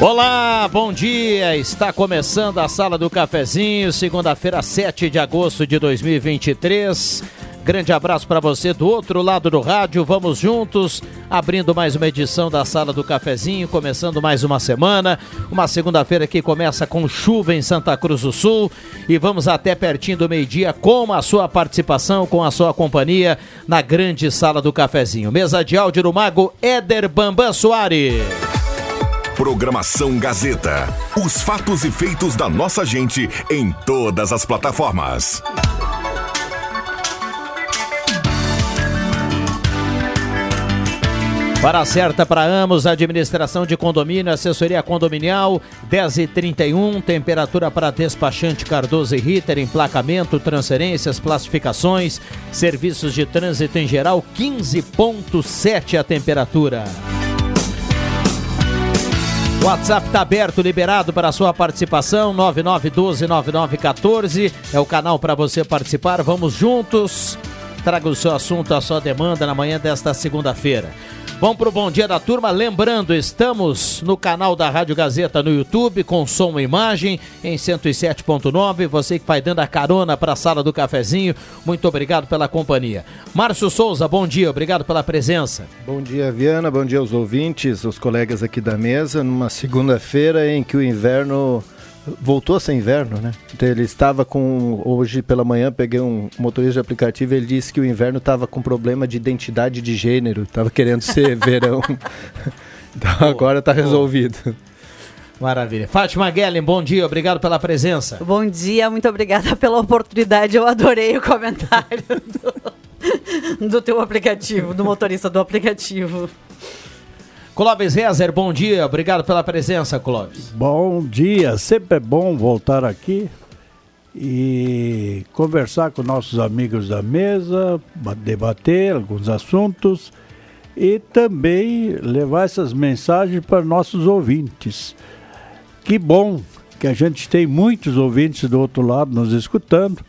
Olá, bom dia. Está começando a Sala do Cafezinho, segunda-feira, 7 de agosto de 2023. Grande abraço para você do outro lado do rádio. Vamos juntos, abrindo mais uma edição da Sala do Cafezinho, começando mais uma semana. Uma segunda-feira que começa com chuva em Santa Cruz do Sul e vamos até pertinho do meio-dia com a sua participação, com a sua companhia na grande Sala do Cafezinho. Mesa de áudio do Mago Éder Bambam Soares. Programação Gazeta. Os fatos e feitos da nossa gente em todas as plataformas. Para certa para Amos, administração de condomínio, assessoria condominial, 10 e 31 temperatura para despachante Cardoso e Ritter, emplacamento, transferências, classificações, serviços de trânsito em geral, 15.7 a temperatura. WhatsApp está aberto, liberado para a sua participação, 9912-9914 é o canal para você participar. Vamos juntos. Traga o seu assunto, a sua demanda na manhã desta segunda-feira. Vamos para o Bom Dia da Turma. Lembrando, estamos no canal da Rádio Gazeta no YouTube, com som e imagem, em 107.9. Você que vai dando a carona para a sala do cafezinho, muito obrigado pela companhia. Márcio Souza, bom dia, obrigado pela presença. Bom dia, Viana, bom dia aos ouvintes, os colegas aqui da mesa, numa segunda-feira em que o inverno voltou a ser inverno, né? Então ele estava com. Hoje pela manhã peguei um motorista de aplicativo ele disse que o inverno estava com problema de identidade de gênero, estava querendo ser verão. então boa, agora está resolvido. Maravilha. Fátima Guellen, bom dia, obrigado pela presença. Bom dia, muito obrigada pela oportunidade. Eu adorei o comentário do, do teu aplicativo, do motorista do aplicativo. Clóvis Rezer, bom dia, obrigado pela presença, Clóvis. Bom dia, sempre é bom voltar aqui e conversar com nossos amigos da mesa, debater alguns assuntos e também levar essas mensagens para nossos ouvintes. Que bom que a gente tem muitos ouvintes do outro lado nos escutando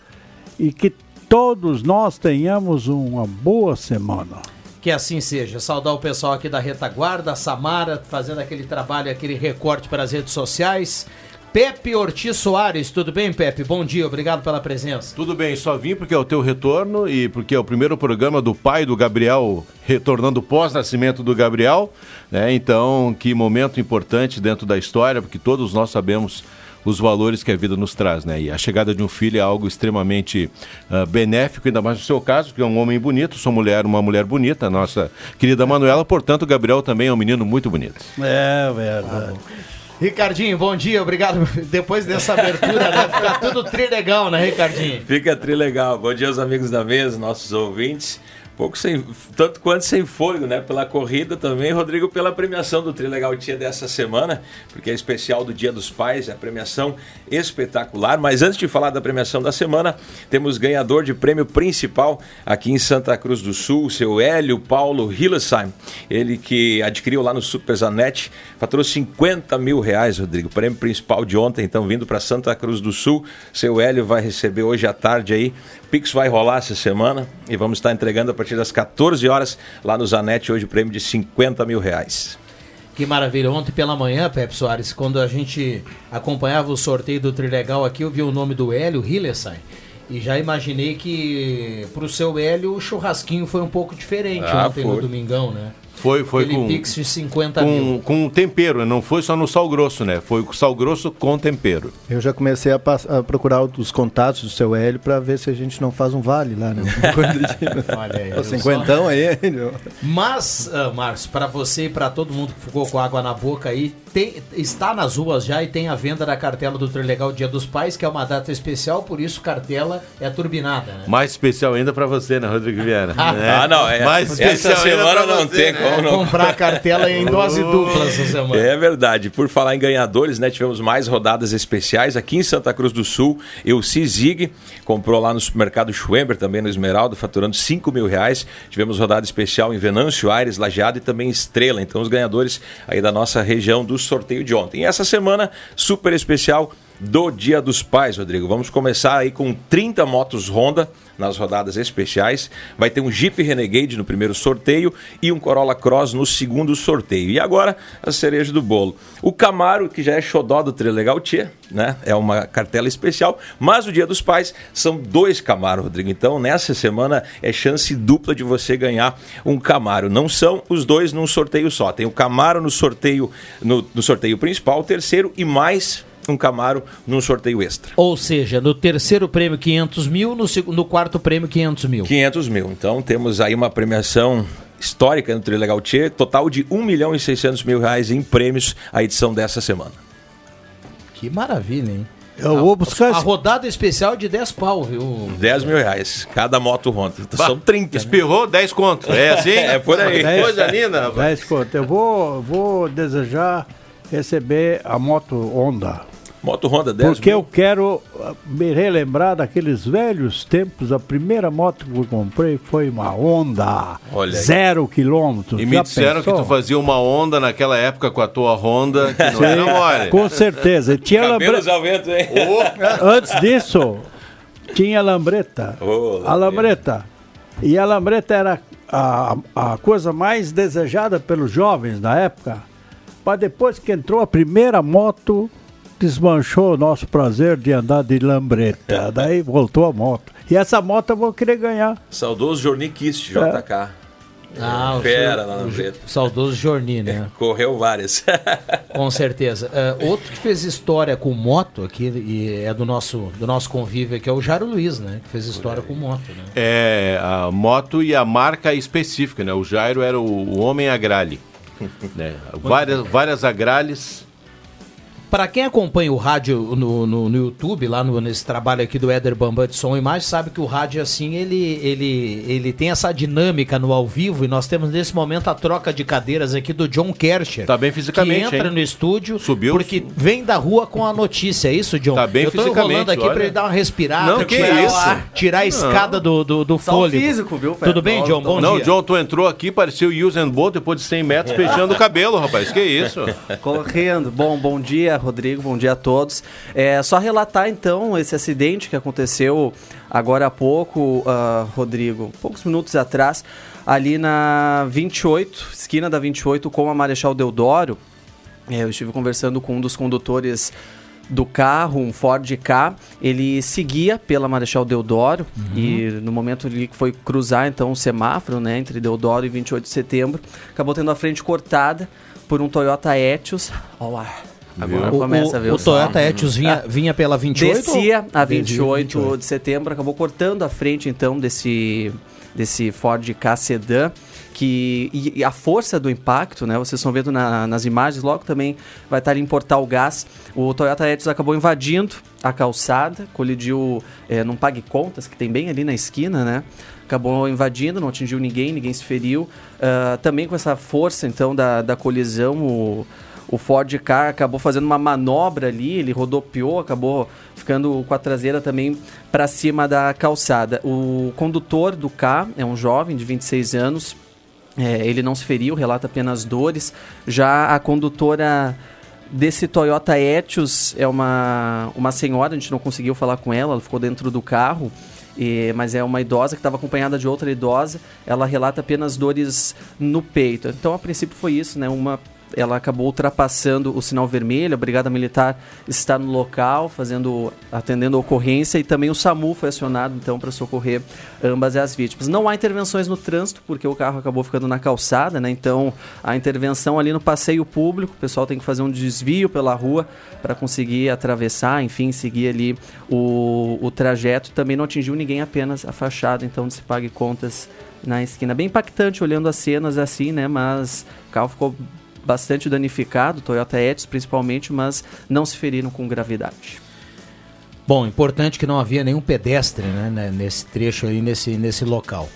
e que todos nós tenhamos uma boa semana. Que assim seja. Saudar o pessoal aqui da retaguarda, Samara fazendo aquele trabalho, aquele recorte para as redes sociais. Pepe Ortiz Soares, tudo bem, Pepe? Bom dia, obrigado pela presença. Tudo bem, só vim porque é o teu retorno e porque é o primeiro programa do pai do Gabriel, retornando pós-nascimento do Gabriel, né? Então, que momento importante dentro da história, porque todos nós sabemos os valores que a vida nos traz, né? E a chegada de um filho é algo extremamente uh, benéfico, ainda mais no seu caso, que é um homem bonito, sua mulher, uma mulher bonita, a nossa querida Manuela, portanto, o Gabriel também é um menino muito bonito. É verdade. Ricardinho, bom dia, obrigado. Depois dessa abertura, né? Fica tudo trilegal, né, Ricardinho? Fica trilegal. Bom dia aos amigos da mesa, nossos ouvintes pouco sem, tanto quanto sem fôlego, né? Pela corrida também, Rodrigo, pela premiação do Trilegal Tia dessa semana, porque é especial do Dia dos Pais, é a premiação espetacular. Mas antes de falar da premiação da semana, temos ganhador de prêmio principal aqui em Santa Cruz do Sul, seu Hélio Paulo Hillesheim. Ele que adquiriu lá no Super Zanetti, faturou 50 mil reais, Rodrigo. Prêmio principal de ontem, então, vindo para Santa Cruz do Sul. Seu Hélio vai receber hoje à tarde aí. Pix vai rolar essa semana e vamos estar entregando a partir das 14 horas lá no Zanetti, hoje o prêmio de 50 mil reais. Que maravilha. Ontem pela manhã, Pepe Soares, quando a gente acompanhava o sorteio do Trilegal aqui, eu vi o nome do Hélio Hillesheim. E já imaginei que pro seu Hélio o churrasquinho foi um pouco diferente Ah, ontem foi. no domingão, né? Foi, foi Aquele com, pix de 50 mil. com, com tempero, não foi só no sal grosso, né? Foi com sal grosso com tempero. Eu já comecei a, a procurar os contatos do seu Hélio para ver se a gente não faz um vale lá, né? Tipo. Olha aí. Cinquentão aí, Hélio. Mas, ah, Márcio, para você e para todo mundo que ficou com água na boca aí, tem- está nas ruas já e tem a venda da cartela do Trilegal Dia dos Pais, que é uma data especial, por isso cartela é turbinada, né? Mais especial ainda pra você, né, Rodrigo Viana? Ah, não, é. Mais essa especial ainda semana pra não você, tem né? como não. Comprar a cartela em dose dupla essa semana. É verdade. Por falar em ganhadores, né? Tivemos mais rodadas especiais aqui em Santa Cruz do Sul. Eu Zig comprou lá no supermercado Schwember, também no Esmeralda, faturando 5 mil reais. Tivemos rodada especial em Venâncio Aires, Lajeado e também Estrela. Então, os ganhadores aí da nossa região do sorteio de ontem. E essa semana, super especial do Dia dos Pais, Rodrigo. Vamos começar aí com 30 motos Honda nas rodadas especiais. Vai ter um Jeep Renegade no primeiro sorteio e um Corolla Cross no segundo sorteio. E agora, a cereja do bolo. O Camaro, que já é xodó do Trilegal Tchê, né? É uma cartela especial, mas o Dia dos Pais são dois Camaro, Rodrigo. Então, nessa semana é chance dupla de você ganhar um Camaro. Não são os dois num sorteio só. Tem o Camaro no sorteio no, no sorteio principal, o terceiro e mais um Camaro num sorteio extra. Ou seja, no terceiro prêmio 500 mil, no, no quarto prêmio 500 mil. 500 mil. Então temos aí uma premiação histórica no Trilegal Tchê, total de 1 milhão e 600 mil reais em prêmios a edição dessa semana. Que maravilha, hein? Eu vou buscar A rodada especial de 10 pau, viu? 10 mil reais, cada moto Honda. Então, São 30. né? Espirrou 10 conto. É assim? É por aí. Que Coisa linda, rapaz. 10 conto. Eu vou, vou desejar receber a moto Honda. Moto Honda 10 Porque mil. eu quero ah, me relembrar daqueles velhos tempos. A primeira moto que eu comprei foi uma Honda. Olha aí. Zero quilômetros. E me Já disseram que pensou? tu fazia uma onda naquela época com a tua Honda, que não era mole. Com certeza. E tinha Cabelos lambre... ao vento, hein? Antes disso, tinha lambreta. Ô, a lambreta. E a lambreta era a, a coisa mais desejada pelos jovens na época. Mas depois que entrou a primeira moto, desmanchou o nosso prazer de andar de lambreta. Daí voltou a moto. E essa moto eu vou querer ganhar. Saudoso Jorni Kist, JK. Ah, o Fera seu- lá na o Breta. saudoso Jorni, né? Correu várias. Com certeza. É, outro que fez história com moto aqui, e é do nosso, do nosso convívio aqui, é o Jairo Luiz, né? Que fez história com moto, né? É, a moto e a marca específica, né? O Jairo era o, o homem agrale. né? Várias, várias agrales. Para quem acompanha o rádio no, no, no YouTube, lá no- nesse trabalho aqui do Éder Bambam de Som e Imagem, sabe que o rádio, assim, ele, ele, ele tem essa dinâmica no ao vivo e nós temos nesse momento a troca de cadeiras aqui do John Kercher. Tá bem fisicamente, Que entra hein? no estúdio Subiu. porque vem da rua com a notícia, é isso, John? Tá bem Eu tô fisicamente, enrolando aqui para ele dar uma respirada, Não, que tirar, isso? o ar, tirar a escada do, do, do Só o fôlego. físico, viu, Pepe? Tudo bem, Não, John? Bom não, dia. John, tu entrou aqui, pareceu o Usain Bolt depois de 100 metros fechando o cabelo, rapaz. Que isso? Correndo. Bom, bom dia, Rodrigo. Bom dia a todos. É só relatar então esse acidente que aconteceu agora há pouco, ah, Rodrigo, poucos minutos atrás, ali na 28, esquina da 28 com a Marechal Deodoro. É, eu estive conversando com um dos condutores do carro, um Ford K. Ele seguia pela Marechal Deodoro e no momento ali que foi cruzar então o semáforo, né, entre Deodoro e 28 de setembro, acabou tendo a frente cortada por um Toyota Etios. Olha lá. Agora O, começa a o, ver o som. Toyota Etios vinha, vinha pela 28? Descia a ou- 28 de setembro, acabou cortando a frente então desse, desse Ford K Sedan. Que, e, e a força do impacto, né? Vocês estão vendo na- nas imagens, logo também vai estar ali em Portal Gás. O Toyota Etios acabou invadindo a calçada, colidiu é, num pague contas que tem bem ali na esquina, né? Acabou invadindo, não atingiu ninguém, ninguém se feriu. Ah, também com essa força então da, da colisão, o, o Ford Ka acabou fazendo uma manobra ali, ele rodopiou, acabou ficando com a traseira também para cima da calçada. O condutor do K é um jovem de 26 anos, é, ele não se feriu, relata apenas dores. Já a condutora desse Toyota Etios é uma, uma senhora, a gente não conseguiu falar com ela, ela ficou dentro do carro. e- mas é uma idosa que estava acompanhada de outra idosa. Ela relata apenas dores no peito. Então, a princípio, foi isso, né? Uma ela acabou ultrapassando o sinal vermelho, a Brigada Militar está no local, fazendo, atendendo a ocorrência e também o SAMU foi acionado então para socorrer ambas as vítimas. Não há intervenções no trânsito porque o carro acabou ficando na calçada, né? Então a intervenção ali no passeio público, o pessoal tem que fazer um desvio pela rua para conseguir atravessar, enfim, seguir ali o, o trajeto. Também não atingiu ninguém, apenas a fachada, então se pague contas na esquina. Bem impactante olhando as cenas assim, né? Mas o carro ficou bastante danificado, Toyota Etios principalmente, mas não se feriram com gravidade. Bom, importante que não havia nenhum pedestre né, né, nesse trecho aí, nesse, nesse local.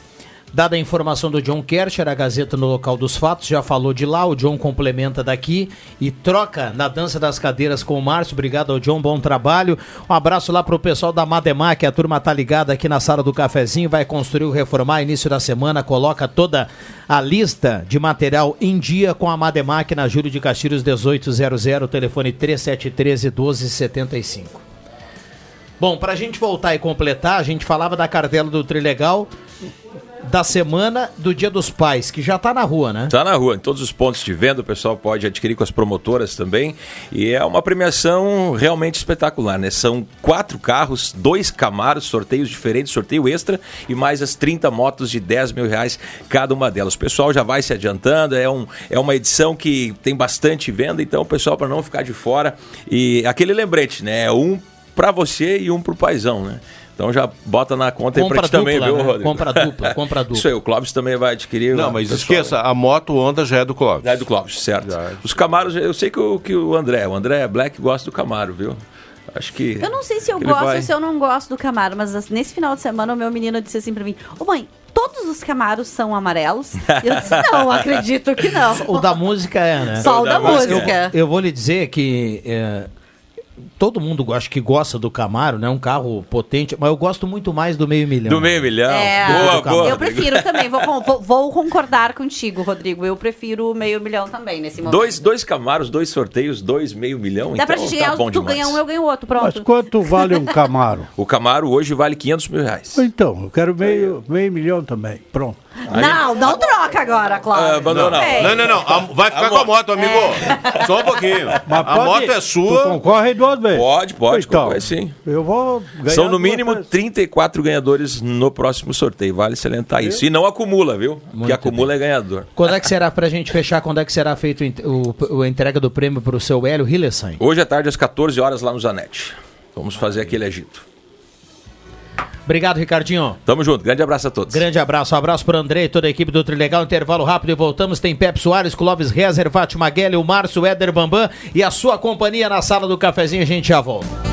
Dada a informação do John Kercher, a Gazeta no local dos fatos já falou de lá, o John complementa daqui e troca na dança das cadeiras com o Márcio. Obrigado ao John, bom trabalho. Um abraço lá pro pessoal da Mademac, a turma tá ligada aqui na sala do cafezinho, vai construir o reformar início da semana, coloca toda a lista de material em dia com a Mademac na Júlio de Castilhos 1800, telefone 3713 1275. Bom, pra gente voltar e completar, a gente falava da cartela do Trilegal da semana do Dia dos Pais, que já está na rua, né? Está na rua, em todos os pontos de venda, o pessoal pode adquirir com as promotoras também. E é uma premiação realmente espetacular, né? São quatro carros, dois Camaros, sorteios diferentes, sorteio extra e mais as 30 motos de 10 mil reais cada uma delas. O pessoal já vai se adiantando, é, um, é uma edição que tem bastante venda, então o pessoal, para não ficar de fora. E aquele lembrete, né? Um para você e um para o paizão, né? Então já bota na conta compra aí pra ti também, dupla, viu, né? Rodrigo? Compra dupla, compra dupla. Isso aí, o Clóvis também vai adquirir. Não, mas esqueça, a moto Honda já é do Clóvis. É do Clóvis, certo. Já. Os Camaros, eu sei que o, que o André, o André Black gosta do Camaro, viu? Acho que. Eu não sei se eu gosto vai- ou se eu não gosto do Camaro, mas nesse final de semana o meu menino disse assim pra mim: Ô mãe, todos os Camaros são amarelos? Eu disse: Não, acredito que não. O da música é, né? Só o da música. música. Eu vou lhe dizer que é, todo mundo acho que gosta do Camaro, né? Um carro potente, mas eu gosto muito mais do meio milhão. Do meio milhão. É, boa, do boa. eu prefiro também, vou, vou- vou concordar contigo, Rodrigo. Eu prefiro o meio milhão também nesse momento. Dois, dois Camaros, dois sorteios, dois meio milhão. Dá então pra gente tá ganhar, bom tu demais. ganha um, eu ganho outro, Mas pronto. quanto vale um Camaro? O Camaro hoje vale 500 mil reais. Então, eu quero meio, meio milhão também. Pronto. Não, não troca agora, Cláudio. Abandona. Não. Não, não, não. a- vai ficar A com a moto. amigo. Só um pouquinho. Mas a pode- moto é Tu sua. concorre duas vezes. Pode, pode, Então, concorre sim. Eu vou ganhar São no mínimo vezes. 34 ganhadores no próximo sorteio. Vale salientar isso. E não acumula, viu? que acumula é ganhador. Quando é que será, pra gente fechar, quando é que será feito o, o- a entrega do prêmio pro seu Hélio Hillesheim? Hoje à tarde, às 14 horas, lá no Zanetti. Vamos fazer aquele agito. Obrigado, Ricardinho. Tamo junto. Grande abraço a todos. Grande abraço, um abraço pro André e toda a equipe do Trilegal. Intervalo rápido e voltamos. Tem Pepe Soares, Clóvis Rezer, Fátima Guelli, o Márcio, Éder Bambam e a sua companhia na sala do cafezinho. A gente já volta.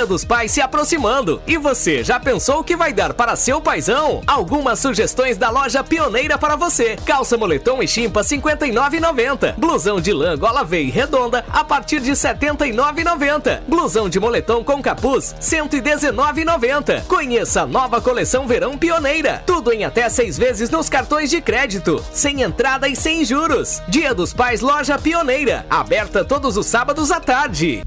Dia dos Pais se aproximando e você já pensou o que vai dar para seu paizão? Algumas sugestões da loja pioneira para você. Calça moletom e chimpa 59,90. Blusão de lã gola V redonda a partir de 79,90. Blusão de moletom com capuz 119,90. Conheça a nova coleção Verão Pioneira. Tudo em até seis vezes nos cartões de crédito, sem entrada e sem juros. Dia dos Pais Loja Pioneira, aberta todos os sábados à tarde.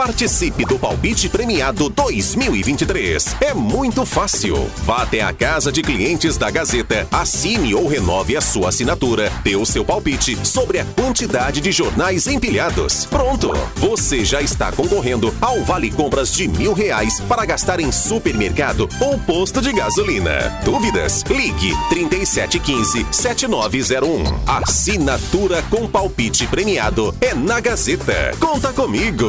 Participe do Palpite Premiado 2023. É muito fácil. Vá até a casa de clientes da Gazeta, assine ou renove a sua assinatura, dê o seu palpite sobre a quantidade de jornais empilhados. Pronto! Você já está concorrendo ao Vale Compras de mil reais para gastar em supermercado ou posto de gasolina. Dúvidas? Ligue 3715-7901. Assinatura com palpite premiado é na Gazeta. Conta comigo!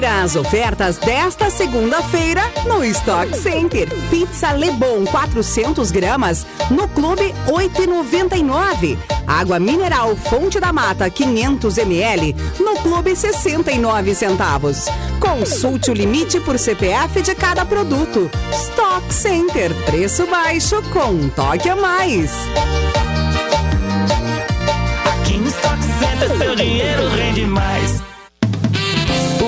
Confira as ofertas desta segunda-feira no Stock Center. Pizza Lebon 400 gramas no Clube 8,99. Água mineral Fonte da Mata 500 ml no Clube 69 centavos. Consulte o limite por CPF de cada produto. Stock Center, preço baixo com um toque a mais. Aqui no Stock Center seu dinheiro rende mais.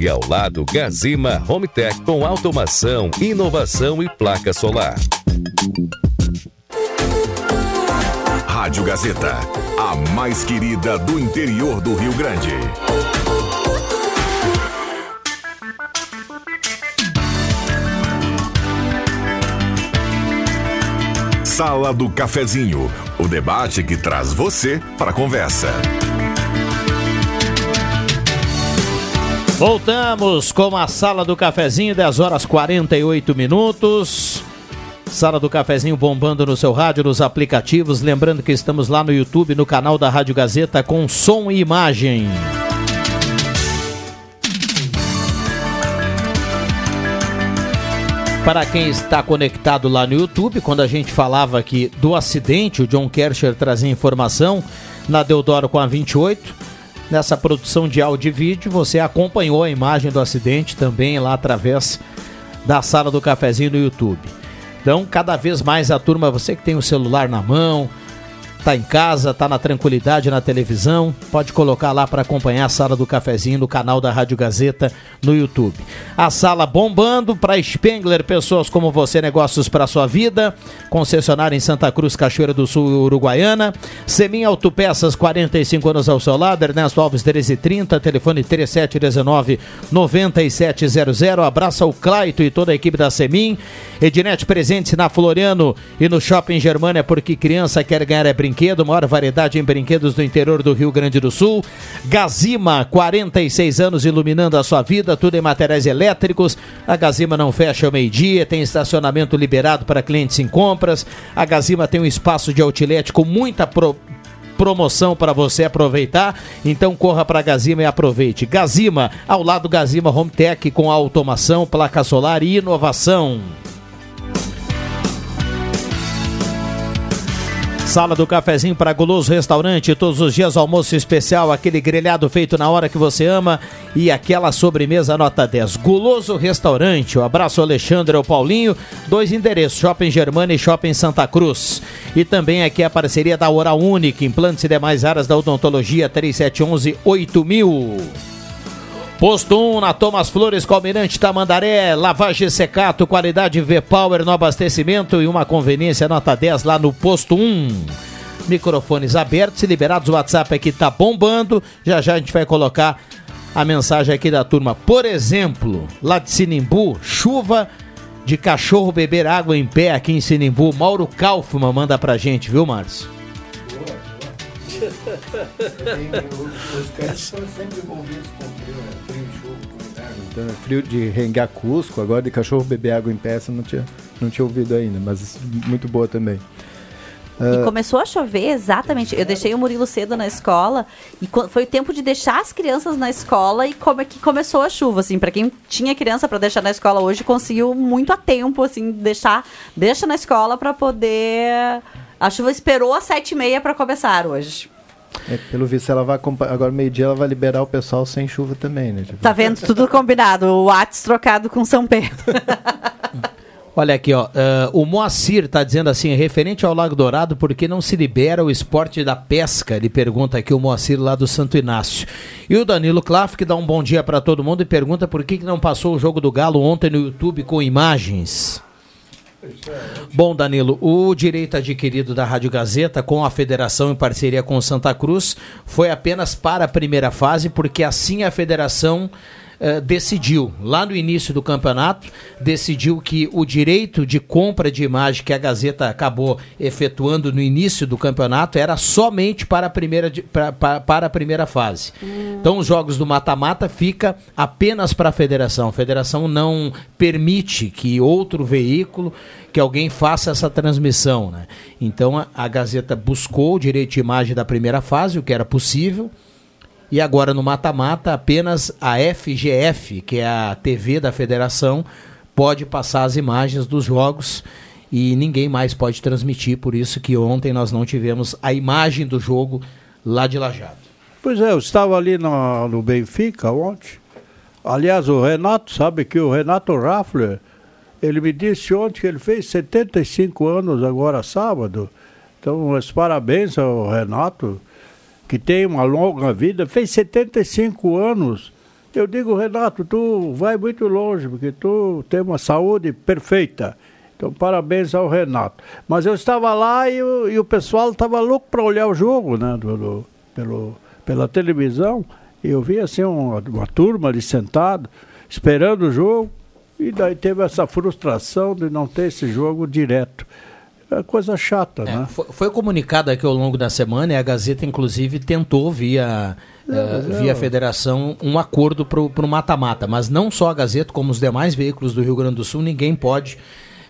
E ao lado, Gazima Home Tech com automação, inovação e placa solar. Rádio Gazeta, a mais querida do interior do Rio Grande. Sala do Cafezinho, o debate que traz você para a conversa. Voltamos com a Sala do Cafezinho, 10 horas 48 minutos. Sala do Cafezinho bombando no seu rádio, nos aplicativos. Lembrando que estamos lá no YouTube, no canal da Rádio Gazeta, com som e imagem. Para quem está conectado lá no YouTube, quando a gente falava aqui do acidente, o John Kersher trazia informação na Deodoro com a 28. Nessa produção de áudio e vídeo, você acompanhou a imagem do acidente também lá através da sala do cafezinho no YouTube. Então, cada vez mais a turma, você que tem o celular na mão, tá em casa, tá na tranquilidade na televisão, pode colocar lá para acompanhar a sala do cafezinho no canal da Rádio Gazeta no YouTube. A sala bombando para Spengler, pessoas como você, negócios para sua vida. Concessionária em Santa Cruz, Cachoeira do Sul, Uruguaiana. Semin Autopeças, 45 anos ao seu lado. Ernesto Alves 1330, telefone 3719 9700. Abraça o Claito e toda a equipe da Semin. Ednet presente na Floriano e no Shopping Germânia, porque criança quer ganhar é brinquedo, maior variedade em brinquedos do interior do Rio Grande do Sul. Gazima, 46 anos iluminando a sua vida, tudo em materiais elétricos. A Gazima não fecha ao meio-dia, tem estacionamento liberado para clientes em compras. A Gazima tem um espaço de outlet com muita pro promoção para você aproveitar. Então corra para Gazima e aproveite. Gazima, ao lado Gazima Home Tech com automação, placa solar e inovação. Sala do cafezinho para Guloso Restaurante, todos os dias almoço especial, aquele grelhado feito na hora que você ama e aquela sobremesa nota 10. Guloso Restaurante, o abraço Alexandre ou Paulinho, dois endereços, Shopping Germana e Shopping Santa Cruz. E também aqui a parceria da Hora Única, implantes e demais áreas da odontologia 3711 8000. Posto 1 na Thomas Flores, Calmirante Tamandaré, lavagem secato, qualidade V-Power no abastecimento e uma conveniência nota 10 lá no Posto 1. Microfones abertos e liberados, o WhatsApp aqui tá bombando. Já já a gente vai colocar a mensagem aqui da turma. Por exemplo, lá de Sinimbu, chuva de cachorro beber água em pé aqui em Sinimbu. Mauro Kaufmann manda pra gente, viu, Márcio? Os caras são sempre envolvidos com frio, né? Frio, chuva, Então, é frio de rengar Cusco, agora de cachorro beber água em eu não tinha, não tinha ouvido ainda, mas muito boa também. E Ah, começou a chover exatamente. Eu deixei o Murilo cedo na escola e foi o tempo de deixar as crianças na escola e como é que começou a chuva, assim, para quem tinha criança para deixar na escola hoje conseguiu muito a tempo, assim, deixar deixa na escola para poder. A chuva esperou às sete e meia para começar hoje. É, pelo visto, ela vai agora meio-dia ela vai liberar o pessoal sem chuva também, né? Tipo, Tá vendo tudo combinado? O Whats trocado com São Pedro. Olha aqui, ó. ah, o Moacir tá dizendo assim, referente ao Lago Dourado, por que não se libera o esporte da pesca? Ele pergunta aqui o Moacir lá do Santo Inácio. E o Danilo Klaff, que dá um bom dia para todo mundo e pergunta por que, que não passou o jogo do Galo ontem no YouTube com imagens. Bom, Danilo, o direito adquirido da Rádio Gazeta com a federação em parceria com Santa Cruz foi apenas para a primeira fase, porque assim a federação eh, decidiu, lá no início do campeonato, decidiu que o direito de compra de imagem que a Gazeta acabou efetuando no início do campeonato era somente para a primeira, pra- pra- para a primeira fase. Então, os jogos do mata-mata fica apenas para a federação. A federação não permite que outro veículo, que alguém faça essa transmissão. Né? Então, a, a Gazeta buscou o direito de imagem da primeira fase, o que era possível. E agora no mata-mata, apenas a FGF, que é a TV da federação, pode passar as imagens dos jogos e ninguém mais pode transmitir. Por isso que ontem nós não tivemos a imagem do jogo lá de Lajado. Pois é, eu estava ali no, no Benfica ontem. Aliás, o Renato, sabe que o Renato Raffler, ele me disse ontem que ele fez 75 anos agora sábado. Então, meus parabéns ao Renato, que tem uma longa vida, fez 75 anos. Eu digo, Renato, tu vai muito longe, porque tu tem uma saúde perfeita. Então, parabéns ao Renato. Mas eu estava lá e o, e o pessoal estava louco para olhar o jogo, né? do- do- pelo, pela televisão. E eu vi assim uma, uma turma ali sentado, esperando o jogo. E daí teve essa frustração de não ter esse jogo direto. É coisa chata, né? Foi, foi comunicado aqui ao longo da semana e a Gazeta, inclusive, tentou via, É, é, via federação um acordo para o mata-mata. Mas não só a Gazeta, como os demais veículos do Rio Grande do Sul, ninguém pode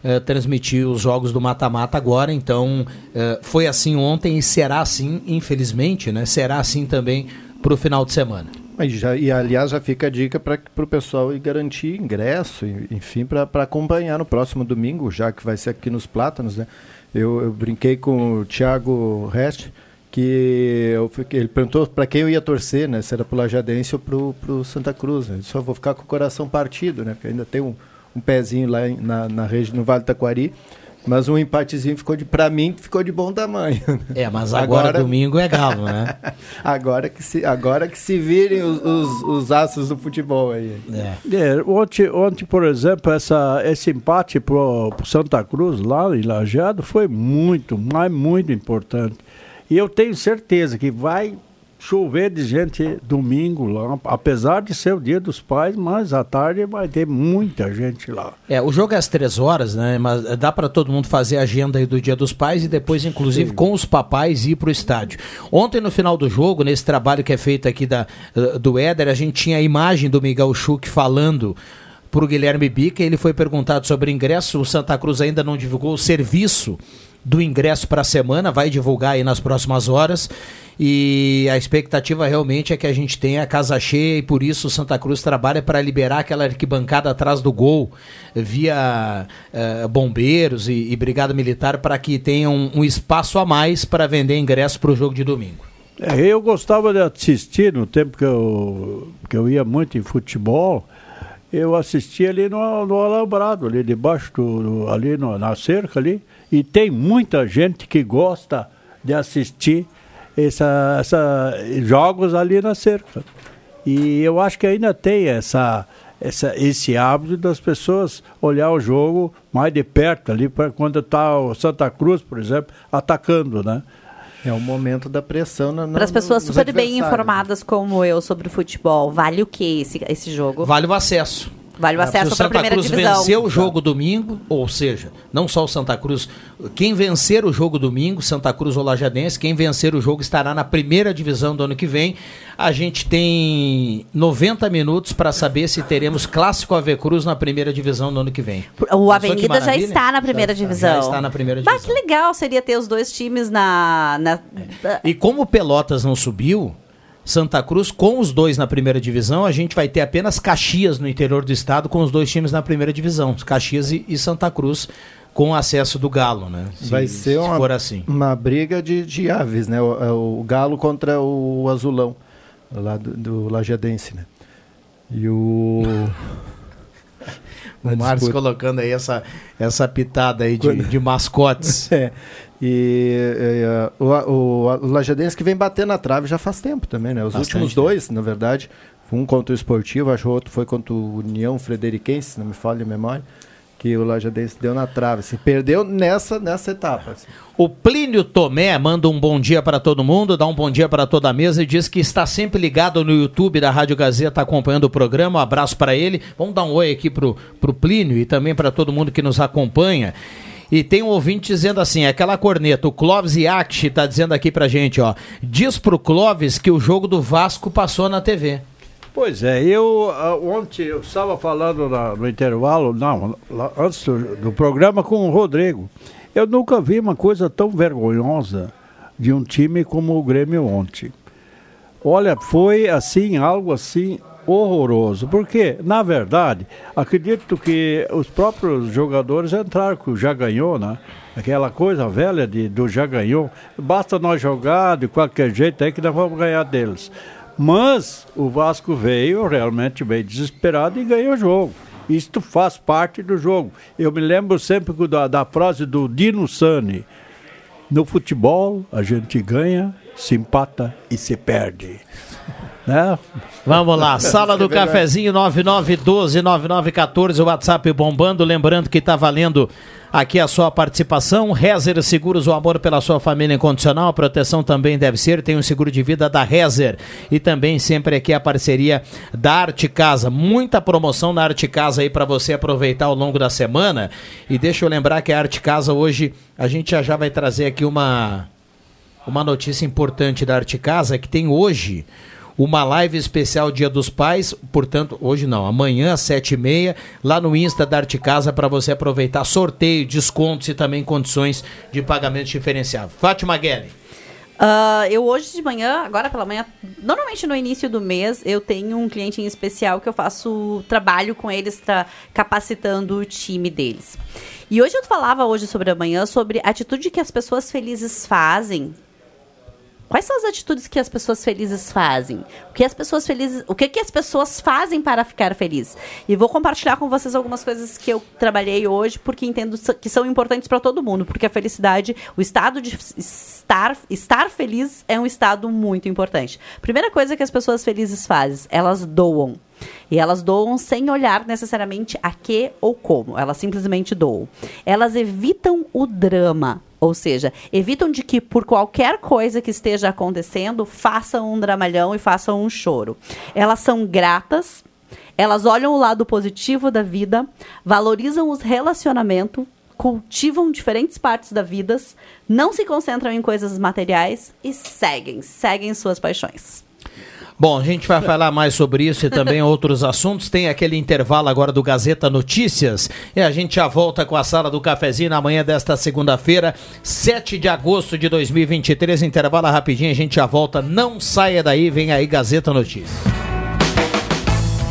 eh, transmitir os jogos do mata-mata agora. Então, eh, foi assim ontem e será assim, infelizmente, né? Será assim também para o final de semana. E, já, e aliás, já fica a dica para o pessoal ir garantir ingresso, enfim, para acompanhar no próximo domingo, já que vai ser aqui nos Plátanos, né? Eu, eu brinquei com o Thiago Rest, que eu ele perguntou para quem eu ia torcer, né? Se era pro Lajadense ou pro, pro Santa Cruz, né? Eu Só vou ficar com o coração partido, né? Porque ainda tem um, um pezinho lá na, na região, no Vale do Taquari. Mas um empatezinho ficou de, para mim, ficou de bom tamanho. É, mas agora, domingo é galo, né? agora, que se, agora que se virem os, os, os astros do futebol aí. É, ontem, ontem, por exemplo, essa, esse empate pro, pro Santa Cruz lá em Lajeado foi muito, mas muito importante. E eu tenho certeza que vai chover de gente domingo lá, apesar de ser o dia dos pais, mas à tarde vai ter muita gente lá. É, o jogo é às três horas, né? Mas dá para todo mundo fazer a agenda aí do Dia dos Pais e depois, inclusive, com os papais ir pro estádio. Ontem, no final do jogo, nesse trabalho que é feito aqui da, eh, do Éder, a gente tinha a imagem do Miguel Schuch falando para o Guilherme Bica. Ele foi perguntado sobre ingresso. O Santa Cruz ainda não divulgou o serviço do ingresso para a semana, vai divulgar aí nas próximas horas. E a expectativa realmente é que a gente tenha a casa cheia e por isso o Santa Cruz trabalha para liberar aquela arquibancada atrás do gol via eh, bombeiros e, e brigada militar para que tenham um, um espaço a mais para vender ingresso para o jogo de domingo. É, eu gostava de assistir no tempo que eu, que eu ia muito em futebol. Eu assistia ali no, no Alambrado, ali debaixo, do- ali no- na cerca ali. E tem muita gente que gosta de assistir essa, essa, jogos ali na cerca. E eu acho que ainda tem essa, essa, esse hábito das pessoas olhar o jogo mais de perto ali, pra quando está o Santa Cruz, por exemplo, atacando, né? É o momento da pressão na, na, Para as pessoas super bem adversários. informadas como eu sobre o futebol, vale o que esse, esse jogo? Vale o acesso. Vale o Se acesso o para a Santa primeira Cruz divisão. vencer o jogo domingo, ou seja, não só o Santa Cruz, quem vencer o jogo domingo, Santa Cruz ou Lajadense, quem vencer o jogo estará na primeira divisão do ano que vem. A gente tem 90 minutos para saber se teremos clássico AV Cruz na primeira divisão do ano que vem. O Avenida já está na primeira Já divisão. Já está na primeira divisão. que legal seria ter os dois times na. na- E como o Pelotas não subiu, Santa Cruz com os dois na primeira divisão, a gente vai ter apenas Caxias no interior do estado com os dois times na primeira divisão, Caxias e, e Santa Cruz com acesso do Galo, né? Se- Vai ser uma, se for assim. uma briga de, de aves, né? O, é o Galo contra o Azulão, lá do, do Lajadense, né? E o... O Márcio colocando aí essa, essa pitada aí de, de mascotes. É. E é, o, o, o Lajadense que vem bater na trave já faz tempo também, né? Os Bastante últimos dois, na verdade, um contra o Esportivo, acho que o outro foi contra o União Frederiquense, se não me falha a memória, que o Lajadense deu na trave, assim, perdeu nessa, nessa etapa. assim. O Plínio Tomé manda um bom dia para todo mundo, dá um bom dia para toda a mesa e diz que está sempre ligado no YouTube da Rádio Gazeta acompanhando o programa. Um abraço para ele. Vamos dar um oi aqui pro, pro Plínio e também para todo mundo que nos acompanha. E tem um ouvinte dizendo assim, aquela corneta, o Clóvis Iacchi tá dizendo aqui pra gente, ó. Diz pro Clóvis que o jogo do Vasco passou na TV. Pois é, eu ah, ontem eu estava falando na- no intervalo, não, lá antes do, do programa com o Rodrigo. Eu nunca vi uma coisa tão vergonhosa de um time como o Grêmio ontem. Olha, foi assim, algo assim horroroso. Porque, na verdade, acredito que os próprios jogadores entraram, que já ganhou, né? Aquela coisa velha de, do já ganhou. Basta nós jogar de qualquer jeito aí que nós vamos ganhar deles. Mas o Vasco veio realmente bem desesperado e ganhou o jogo. Isto faz parte do jogo. Eu me lembro sempre da, da frase do Dino Sani. No futebol, a gente ganha, se empata e se perde. Né? Vamos lá, sala do cafezinho 9912-9914, o WhatsApp bombando. Lembrando que está valendo aqui a sua participação. Rezer Seguros, o amor pela sua família incondicional. A proteção também deve ser. Tem o seguro de vida da Rezer. E também sempre aqui a parceria da Arte Casa. Muita promoção na Arte Casa aí para você aproveitar ao longo da semana. E deixa eu lembrar que a Arte Casa hoje, a gente já já vai trazer aqui uma, uma notícia importante da Arte Casa que tem hoje uma live especial Dia dos Pais, portanto, hoje não, amanhã às sete e meia, lá no Insta da Arte Casa para você aproveitar sorteio, descontos e também condições de pagamento diferenciado. Fátima Guelli. Ah, eu hoje de manhã, agora pela manhã, normalmente no início do mês, eu tenho um cliente em especial que eu faço trabalho com eles, tra- capacitando o time deles. E hoje eu falava hoje sobre a manhã sobre a atitude que as pessoas felizes fazem. Quais são as atitudes que as pessoas felizes fazem? O que as pessoas felizes, o que, que as pessoas fazem para ficar felizes? E vou compartilhar com vocês algumas coisas que eu trabalhei hoje, porque entendo que são importantes para todo mundo, porque a felicidade, o estado de estar, estar feliz é um estado muito importante. Primeira coisa que as pessoas felizes fazem, elas doam. E elas doam sem olhar necessariamente a que ou como. Elas simplesmente doam. Elas evitam o drama. Ou seja, evitam de que por qualquer coisa que esteja acontecendo, façam um dramalhão e façam um choro. Elas são gratas, elas olham o lado positivo da vida, valorizam os relacionamentos, cultivam diferentes partes da vida, não se concentram em coisas materiais e seguem, seguem suas paixões. Bom, a gente vai falar mais sobre isso e também outros assuntos. Tem aquele intervalo agora do Gazeta Notícias e a gente já volta com a sala do cafezinho na manhã desta segunda-feira, 7 de agosto de 2023. Intervalo rapidinho, a gente já volta. Não saia daí, vem aí Gazeta Notícias.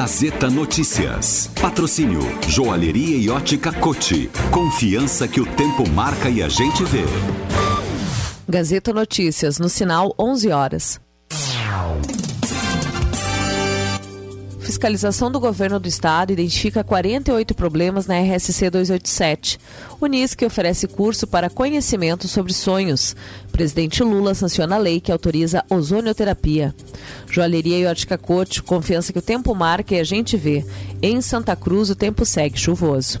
Gazeta Notícias. Patrocínio Joalheria e Ótica Cote. Confiança que o tempo marca e a gente vê. Gazeta Notícias, no sinal 11 horas. Fiscalização do governo do estado identifica 48 problemas na RSC 287. O NISC oferece curso para conhecimento sobre sonhos. Presidente Lula sanciona a lei que autoriza ozonioterapia. Joalheria e ótica Cote, confiança que o tempo marca e a gente vê. Em Santa Cruz, o tempo segue chuvoso.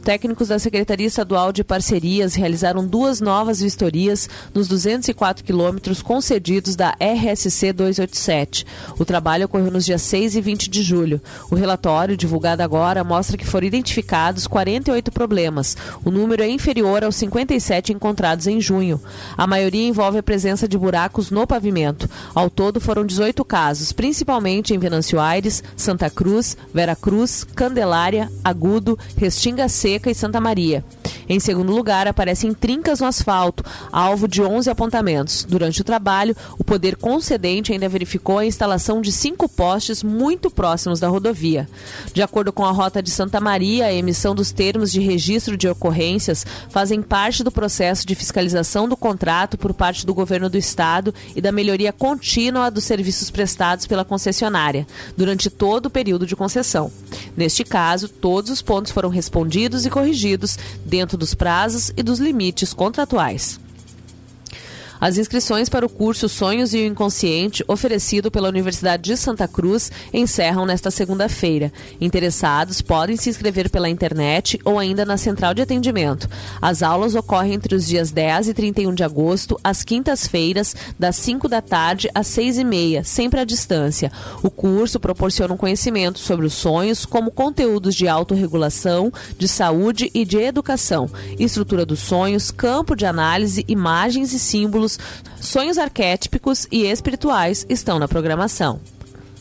Técnicos da Secretaria Estadual de Parcerias realizaram duas novas vistorias nos 204 quilômetros concedidos da RSC 287. O trabalho ocorreu nos dias 6 e 20 de julho. O relatório, divulgado agora, mostra que foram identificados 48 problemas. O número é inferior aos 57 encontrados em junho. A maioria envolve a presença de buracos no pavimento. Ao todo, foram 18 casos, principalmente em Venâncio Aires, Santa Cruz, Vera Cruz, Candelária, Agudo, Restinga Seca e Santa Maria. Em segundo lugar, aparecem trincas no asfalto, alvo de 11 apontamentos. Durante o trabalho, o poder concedente ainda verificou a instalação de cinco postes muito próximos da rodovia. De acordo com a Rota de Santa Maria, a emissão dos termos de registro de ocorrências fazem parte do processo de fiscalização do contrato por parte do governo do estado e da melhoria contínua dos serviços prestados pela concessionária, durante todo o período de concessão. Neste caso, todos os pontos foram respondidos e corrigidos dentro dos prazos e dos limites contratuais. As inscrições para o curso Sonhos e o Inconsciente, oferecido pela Universidade de Santa Cruz, encerram nesta segunda-feira. Interessados podem se inscrever pela internet ou ainda na central de atendimento. As aulas ocorrem entre os dias 10 e 31 de agosto, às quintas-feiras, das 5 da tarde às 6 e meia, sempre à distância. O curso proporciona um conhecimento sobre os sonhos, como conteúdos de autorregulação, de saúde e de educação, estrutura dos sonhos, campo de análise, imagens e símbolos sonhos arquétipos e espirituais estão na programação.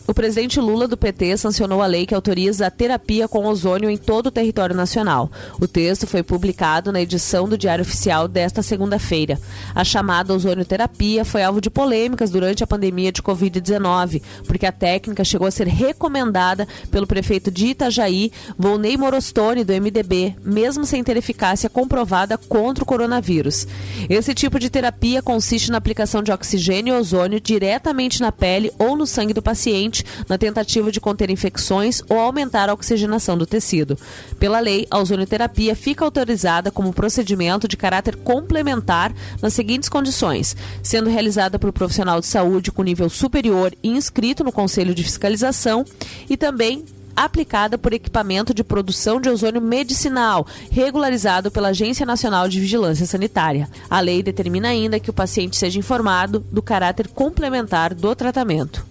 O presidente Lula do PT sancionou a lei que autoriza a terapia com ozônio em todo o território nacional. O texto foi publicado na edição do Diário Oficial desta segunda-feira. A chamada ozonioterapia foi alvo de polêmicas durante a pandemia de Covid-19, porque a técnica chegou a ser recomendada pelo prefeito de Itajaí, Volney Morostone, do MDB, mesmo sem ter eficácia comprovada contra o coronavírus. Esse tipo de terapia consiste na aplicação de oxigênio e ozônio diretamente na pele ou no sangue do paciente na tentativa de conter infecções ou aumentar a oxigenação do tecido. Pela lei, a ozonioterapia fica autorizada como procedimento de caráter complementar nas seguintes condições: sendo realizada por profissional de saúde com nível superior e inscrito no Conselho de Fiscalização e também aplicada por equipamento de produção de ozônio medicinal, regularizado pela Agência Nacional de Vigilância Sanitária. A lei determina ainda que o paciente seja informado do caráter complementar do tratamento.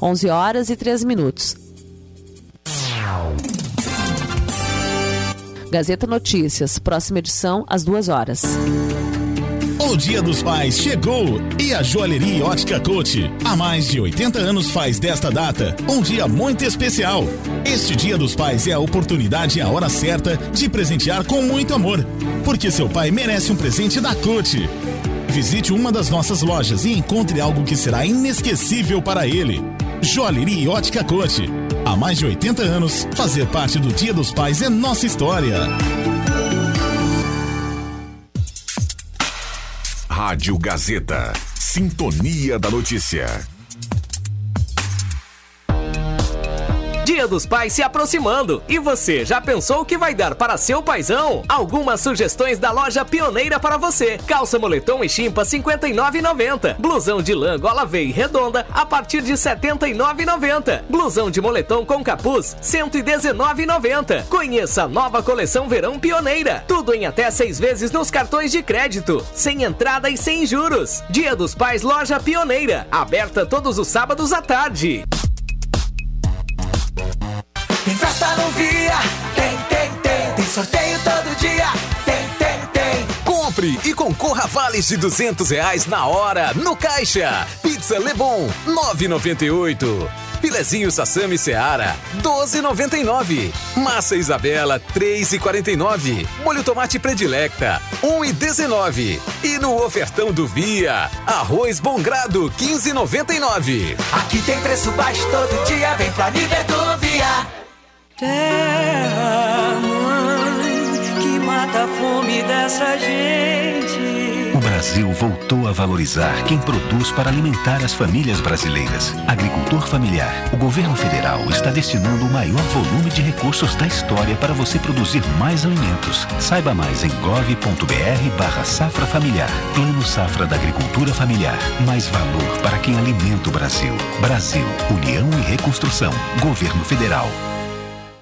11 horas e 3 minutos. Gazeta Notícias, próxima edição às 2 horas. O Dia dos Pais chegou e a Joalheria Ótica Coach há mais de 80 anos faz desta data um dia muito especial. Este Dia dos Pais é a oportunidade e a hora certa de presentear com muito amor, porque seu pai merece um presente da Coach. Visite uma das nossas lojas e encontre algo que será inesquecível para ele. Joalheria e Ótica Coach. Há mais de 80 anos, fazer parte do Dia dos Pais é nossa história. Rádio Gazeta. Sintonia da Notícia. Dia dos Pais se aproximando e você já pensou o que vai dar para seu paizão? Algumas sugestões da loja pioneira para você. Calça moletom e chimpa 59,90. Blusão de lã gola V e redonda a partir de 79,90. Blusão de moletom com capuz 119,90. Conheça a nova coleção Verão Pioneira. Tudo em até seis vezes nos cartões de crédito, sem entrada e sem juros. Dia dos Pais Loja Pioneira, aberta todos os sábados à tarde. Sorteio todo dia, tem, tem, tem. Compre e concorra a vales de 200 reais na hora, no Caixa. Pizza Lebon, 9,98. Filezinho Sassami Seara, 12,99. Massa Isabela, 3,49. Molho tomate predilecta, 1,19. E no ofertão do Via, arroz bom grado, 15,99. Aqui tem preço baixo todo dia, vem pra Via. Terra, mãe, que mata a fome dessa gente. O Brasil voltou a valorizar quem produz para alimentar as famílias brasileiras. Agricultor familiar. O governo federal está destinando o maior volume de recursos da história para você produzir mais alimentos. Saiba mais em gov.br barra safra familiar. Plano Safra da Agricultura Familiar. Mais valor para quem alimenta o Brasil. Brasil, União e Reconstrução. Governo Federal.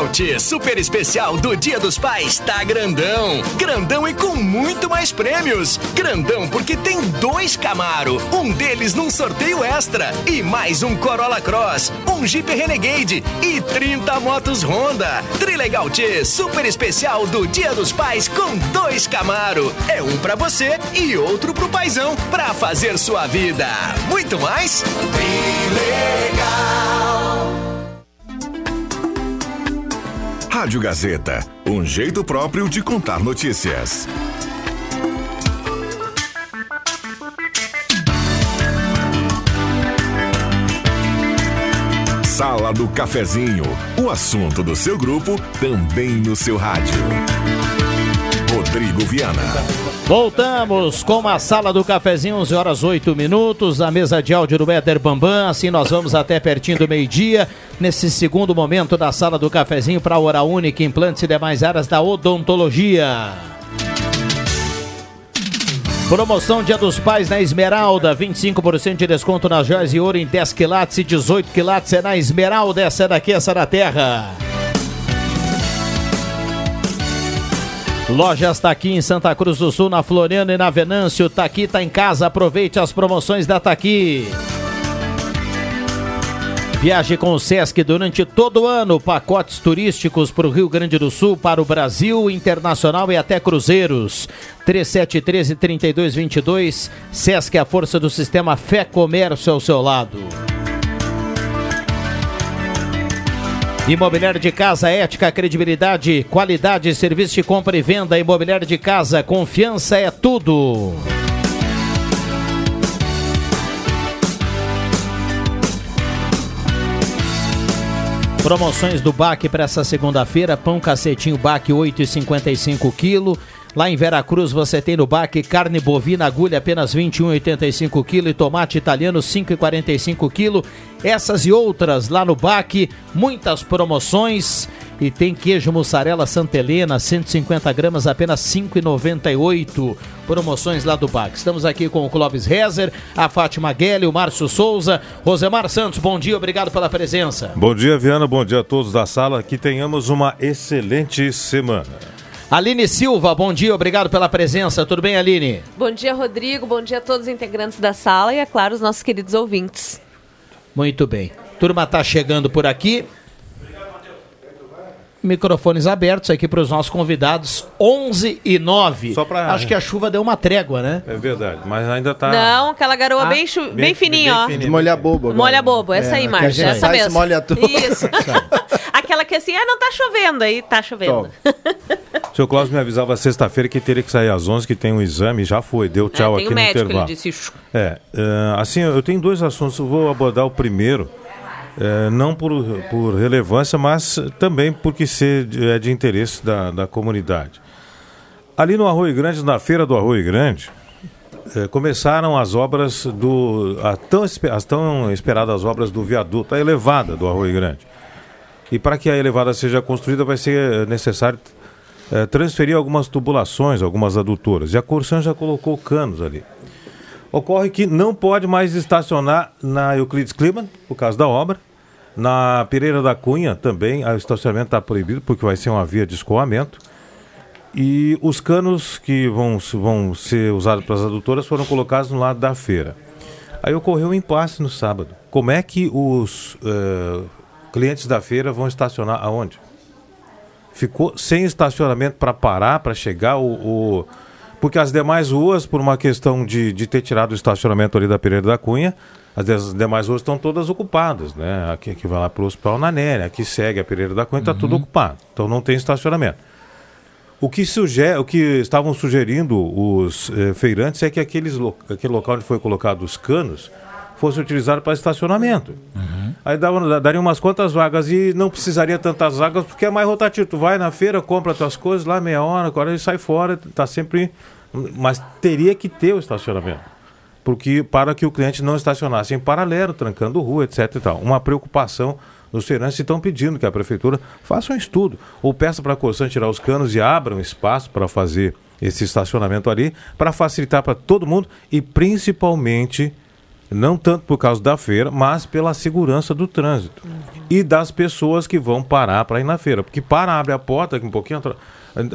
Trilegal T Super Especial do Dia dos Pais tá grandão. Grandão e com muito mais prêmios. Grandão porque tem dois Camaro, um deles num sorteio extra e mais um Corolla Cross, um Jeep Renegade e 30 motos Honda. Trilegal T Super Especial do Dia dos Pais com dois Camaro. É um pra você e outro pro paizão pra fazer sua vida. Muito mais? Rádio Gazeta, um jeito próprio de contar notícias. Sala do Cafezinho, o assunto do seu grupo também no seu rádio. Rodrigo Viana. Voltamos com a sala do cafezinho, 11 horas 8 minutos, a mesa de áudio do Éder Bambam. Assim nós vamos até pertinho do meio-dia, nesse segundo momento da sala do cafezinho para a Hora Única, implantes e demais áreas da odontologia. Promoção Dia dos Pais na Esmeralda, 25% de desconto nas joias e ouro em 10 quilates e 18 quilates é na Esmeralda, essa é daqui, essa é da terra. Lojas Taqui em Santa Cruz do Sul, na Floriana e na Venâncio. Taqui tá em casa, aproveite as promoções da Taqui. Viaje com o Sesc durante todo o ano. Pacotes turísticos para o Rio Grande do Sul, para o Brasil, internacional e até cruzeiros. 3713 3222. Sesc, a força do sistema Fé Comércio ao seu lado. Imobiliário de Casa, ética, credibilidade, qualidade, serviço de compra e venda. Imobiliário de Casa, confiança é tudo. Promoções do BAC para essa segunda-feira: pão cacetinho BAC 8,55 kg. Lá em Veracruz você tem no BAC carne bovina agulha apenas 21,85 kg e tomate italiano 5,45 kg. Essas e outras lá no BAC, muitas promoções E tem queijo mussarela Santa Helena, 150 gramas, apenas 5,98. Promoções lá do BAC. Estamos aqui com o Clóvis Rezer, a Fátima Guelli, o Márcio Souza, Rosemar Santos. Bom dia, obrigado pela presença. Bom dia, Viana. Bom dia a todos da sala. Que tenhamos uma excelente semana. Aline Silva, bom dia, obrigado pela presença. Tudo bem, Aline? Bom dia, Rodrigo. Bom dia a todos os integrantes da sala e, é claro, os nossos queridos ouvintes. Muito bem. Turma tá chegando por aqui. Microfones abertos aqui para os nossos convidados, 11 e 9. Só pra- Acho que a chuva deu uma trégua, né? É verdade, mas ainda tá. Não, aquela garoa Ah, bem, chu- bem, bem- fininha, bem ó. fininha. Molhar bobo. agora. Molha bobo, essa aí, que a Márcio. gente Essa mesmo. molha tudo. Isso. Que assim, ah, não tá chovendo, aí tá chovendo. O seu Cláudio me avisava sexta-feira que teria que sair às 11, que tem um exame, já foi, deu tchau É, aqui no médico, ele intervalo. disse. É, é, assim, eu tenho dois assuntos, vou abordar o primeiro, é, não por, por relevância, mas também porque ser de- é de interesse da, da comunidade. Ali no Arroio Grande, na feira do Arroio Grande, é, começaram as obras do. A tão, as tão esperadas obras do viaduto, a elevada do Arroio Grande. E para que a elevada seja construída, vai ser necessário eh, transferir algumas tubulações, algumas adutoras. E a Corsan já colocou canos ali. Ocorre que não pode mais estacionar na Euclides Kliman, por causa da obra. Na Pereira da Cunha também, o estacionamento está proibido, porque vai ser uma via de escoamento. E os canos que vão, vão ser usados para as adutoras foram colocados no lado da feira. Aí ocorreu um impasse no sábado. Como é que os eh, clientes da feira vão estacionar aonde? Ficou sem estacionamento para parar, para chegar o, o- Porque as demais ruas, por uma questão de, de ter tirado o estacionamento ali da Pereira da Cunha, as demais ruas estão todas ocupadas, né? Aqui que vai lá para o Hospital Nanéria, aqui segue a Pereira da Cunha, está tudo ocupado. Então não tem estacionamento. O que, sugere, o que estavam sugerindo os eh, feirantes é que aqueles lo- aquele local onde foi colocado os canos fosse utilizado para estacionamento. Aí dava, daria umas quantas vagas e não precisaria tantas vagas porque é mais rotativo. Tu vai na feira, compra tuas coisas lá meia hora, agora e sai fora, tá sempre. Mas teria que ter o estacionamento. Porque para que o cliente não estacionasse em paralelo, trancando rua, etc. E tal. Uma preocupação dos feirantes estão pedindo que a prefeitura faça um estudo ou peça para a Corsan tirar os canos e abra um espaço para fazer esse estacionamento ali, para facilitar para todo mundo e principalmente não tanto por causa da feira, mas pela segurança do trânsito e das pessoas que vão parar para ir na feira, porque para abre a porta que um pouquinho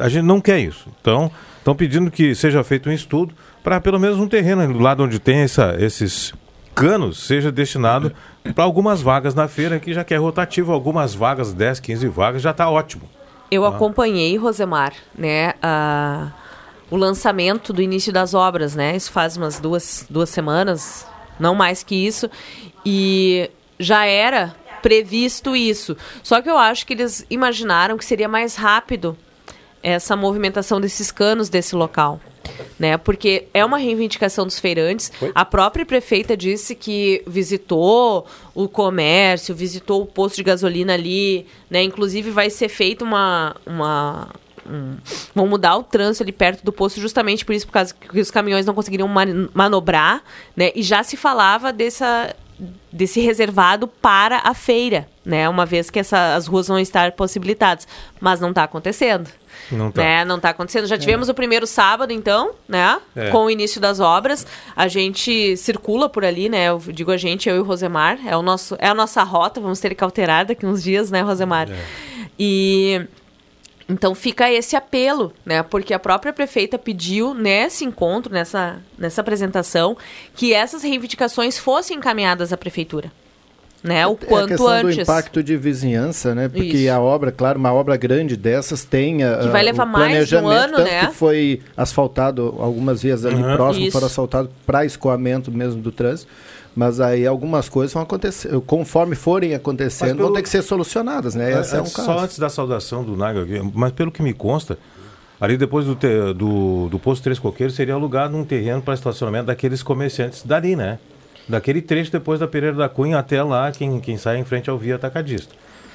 a gente não quer isso. Então, estão pedindo que seja feito um estudo para pelo menos um terreno do lado onde tem essa, esses canos seja destinado para algumas vagas na feira, que já que é rotativo, algumas vagas, 10, 15 vagas, já está ótimo. Eu Ah. acompanhei, Rosemar, né, a- o lançamento do início das obras, né? Isso faz umas duas, duas semanas, não mais que isso. E já era previsto isso. Só que eu acho que eles imaginaram que seria mais rápido essa movimentação desses canos desse local. Né? Porque é uma reivindicação dos feirantes. A própria prefeita disse que visitou o comércio, visitou o posto de gasolina ali, né? Inclusive vai ser feita uma, uma um- vão mudar o trânsito ali perto do posto justamente por isso, por causa que os caminhões não conseguiriam man- manobrar, né? E já se falava dessa desse reservado para a feira, né? Uma vez que essa, as ruas vão estar possibilitadas, mas não está acontecendo. Não tá. Né? Não está acontecendo. Já tivemos o primeiro sábado, então, né? É. Com o início das obras. A gente circula por ali, né? Eu digo a gente, eu e o Rosemar. É, o nosso, é a nossa rota, vamos ter que alterar daqui uns dias, né, Rosemar? E então fica esse apelo, né? Porque a própria prefeita pediu nesse encontro, nessa, nessa apresentação, que essas reivindicações fossem encaminhadas à prefeitura. Né? O É a quanto questão do antes. impacto de vizinhança, né? Porque Isso. a obra, claro, uma obra grande dessas tem ah, Que vai levar o mais de um planejamento, ano, tanto né? que foi asfaltado algumas vias ali Uhum. próximo, Isso. foram asfaltados para escoamento mesmo do trânsito. Mas aí algumas coisas vão acontecer, conforme forem acontecendo, pelo- vão ter que ser solucionadas, né? Esse é um Antes- caso. Só antes da saudação do Naga, mas pelo que me consta, ali depois do, te- do, do posto Três Coqueiros seria alugado um terreno para estacionamento daqueles comerciantes dali, né? Daquele trecho depois da Pereira da Cunha até lá, quem, quem sai em frente ao Via Atacadista.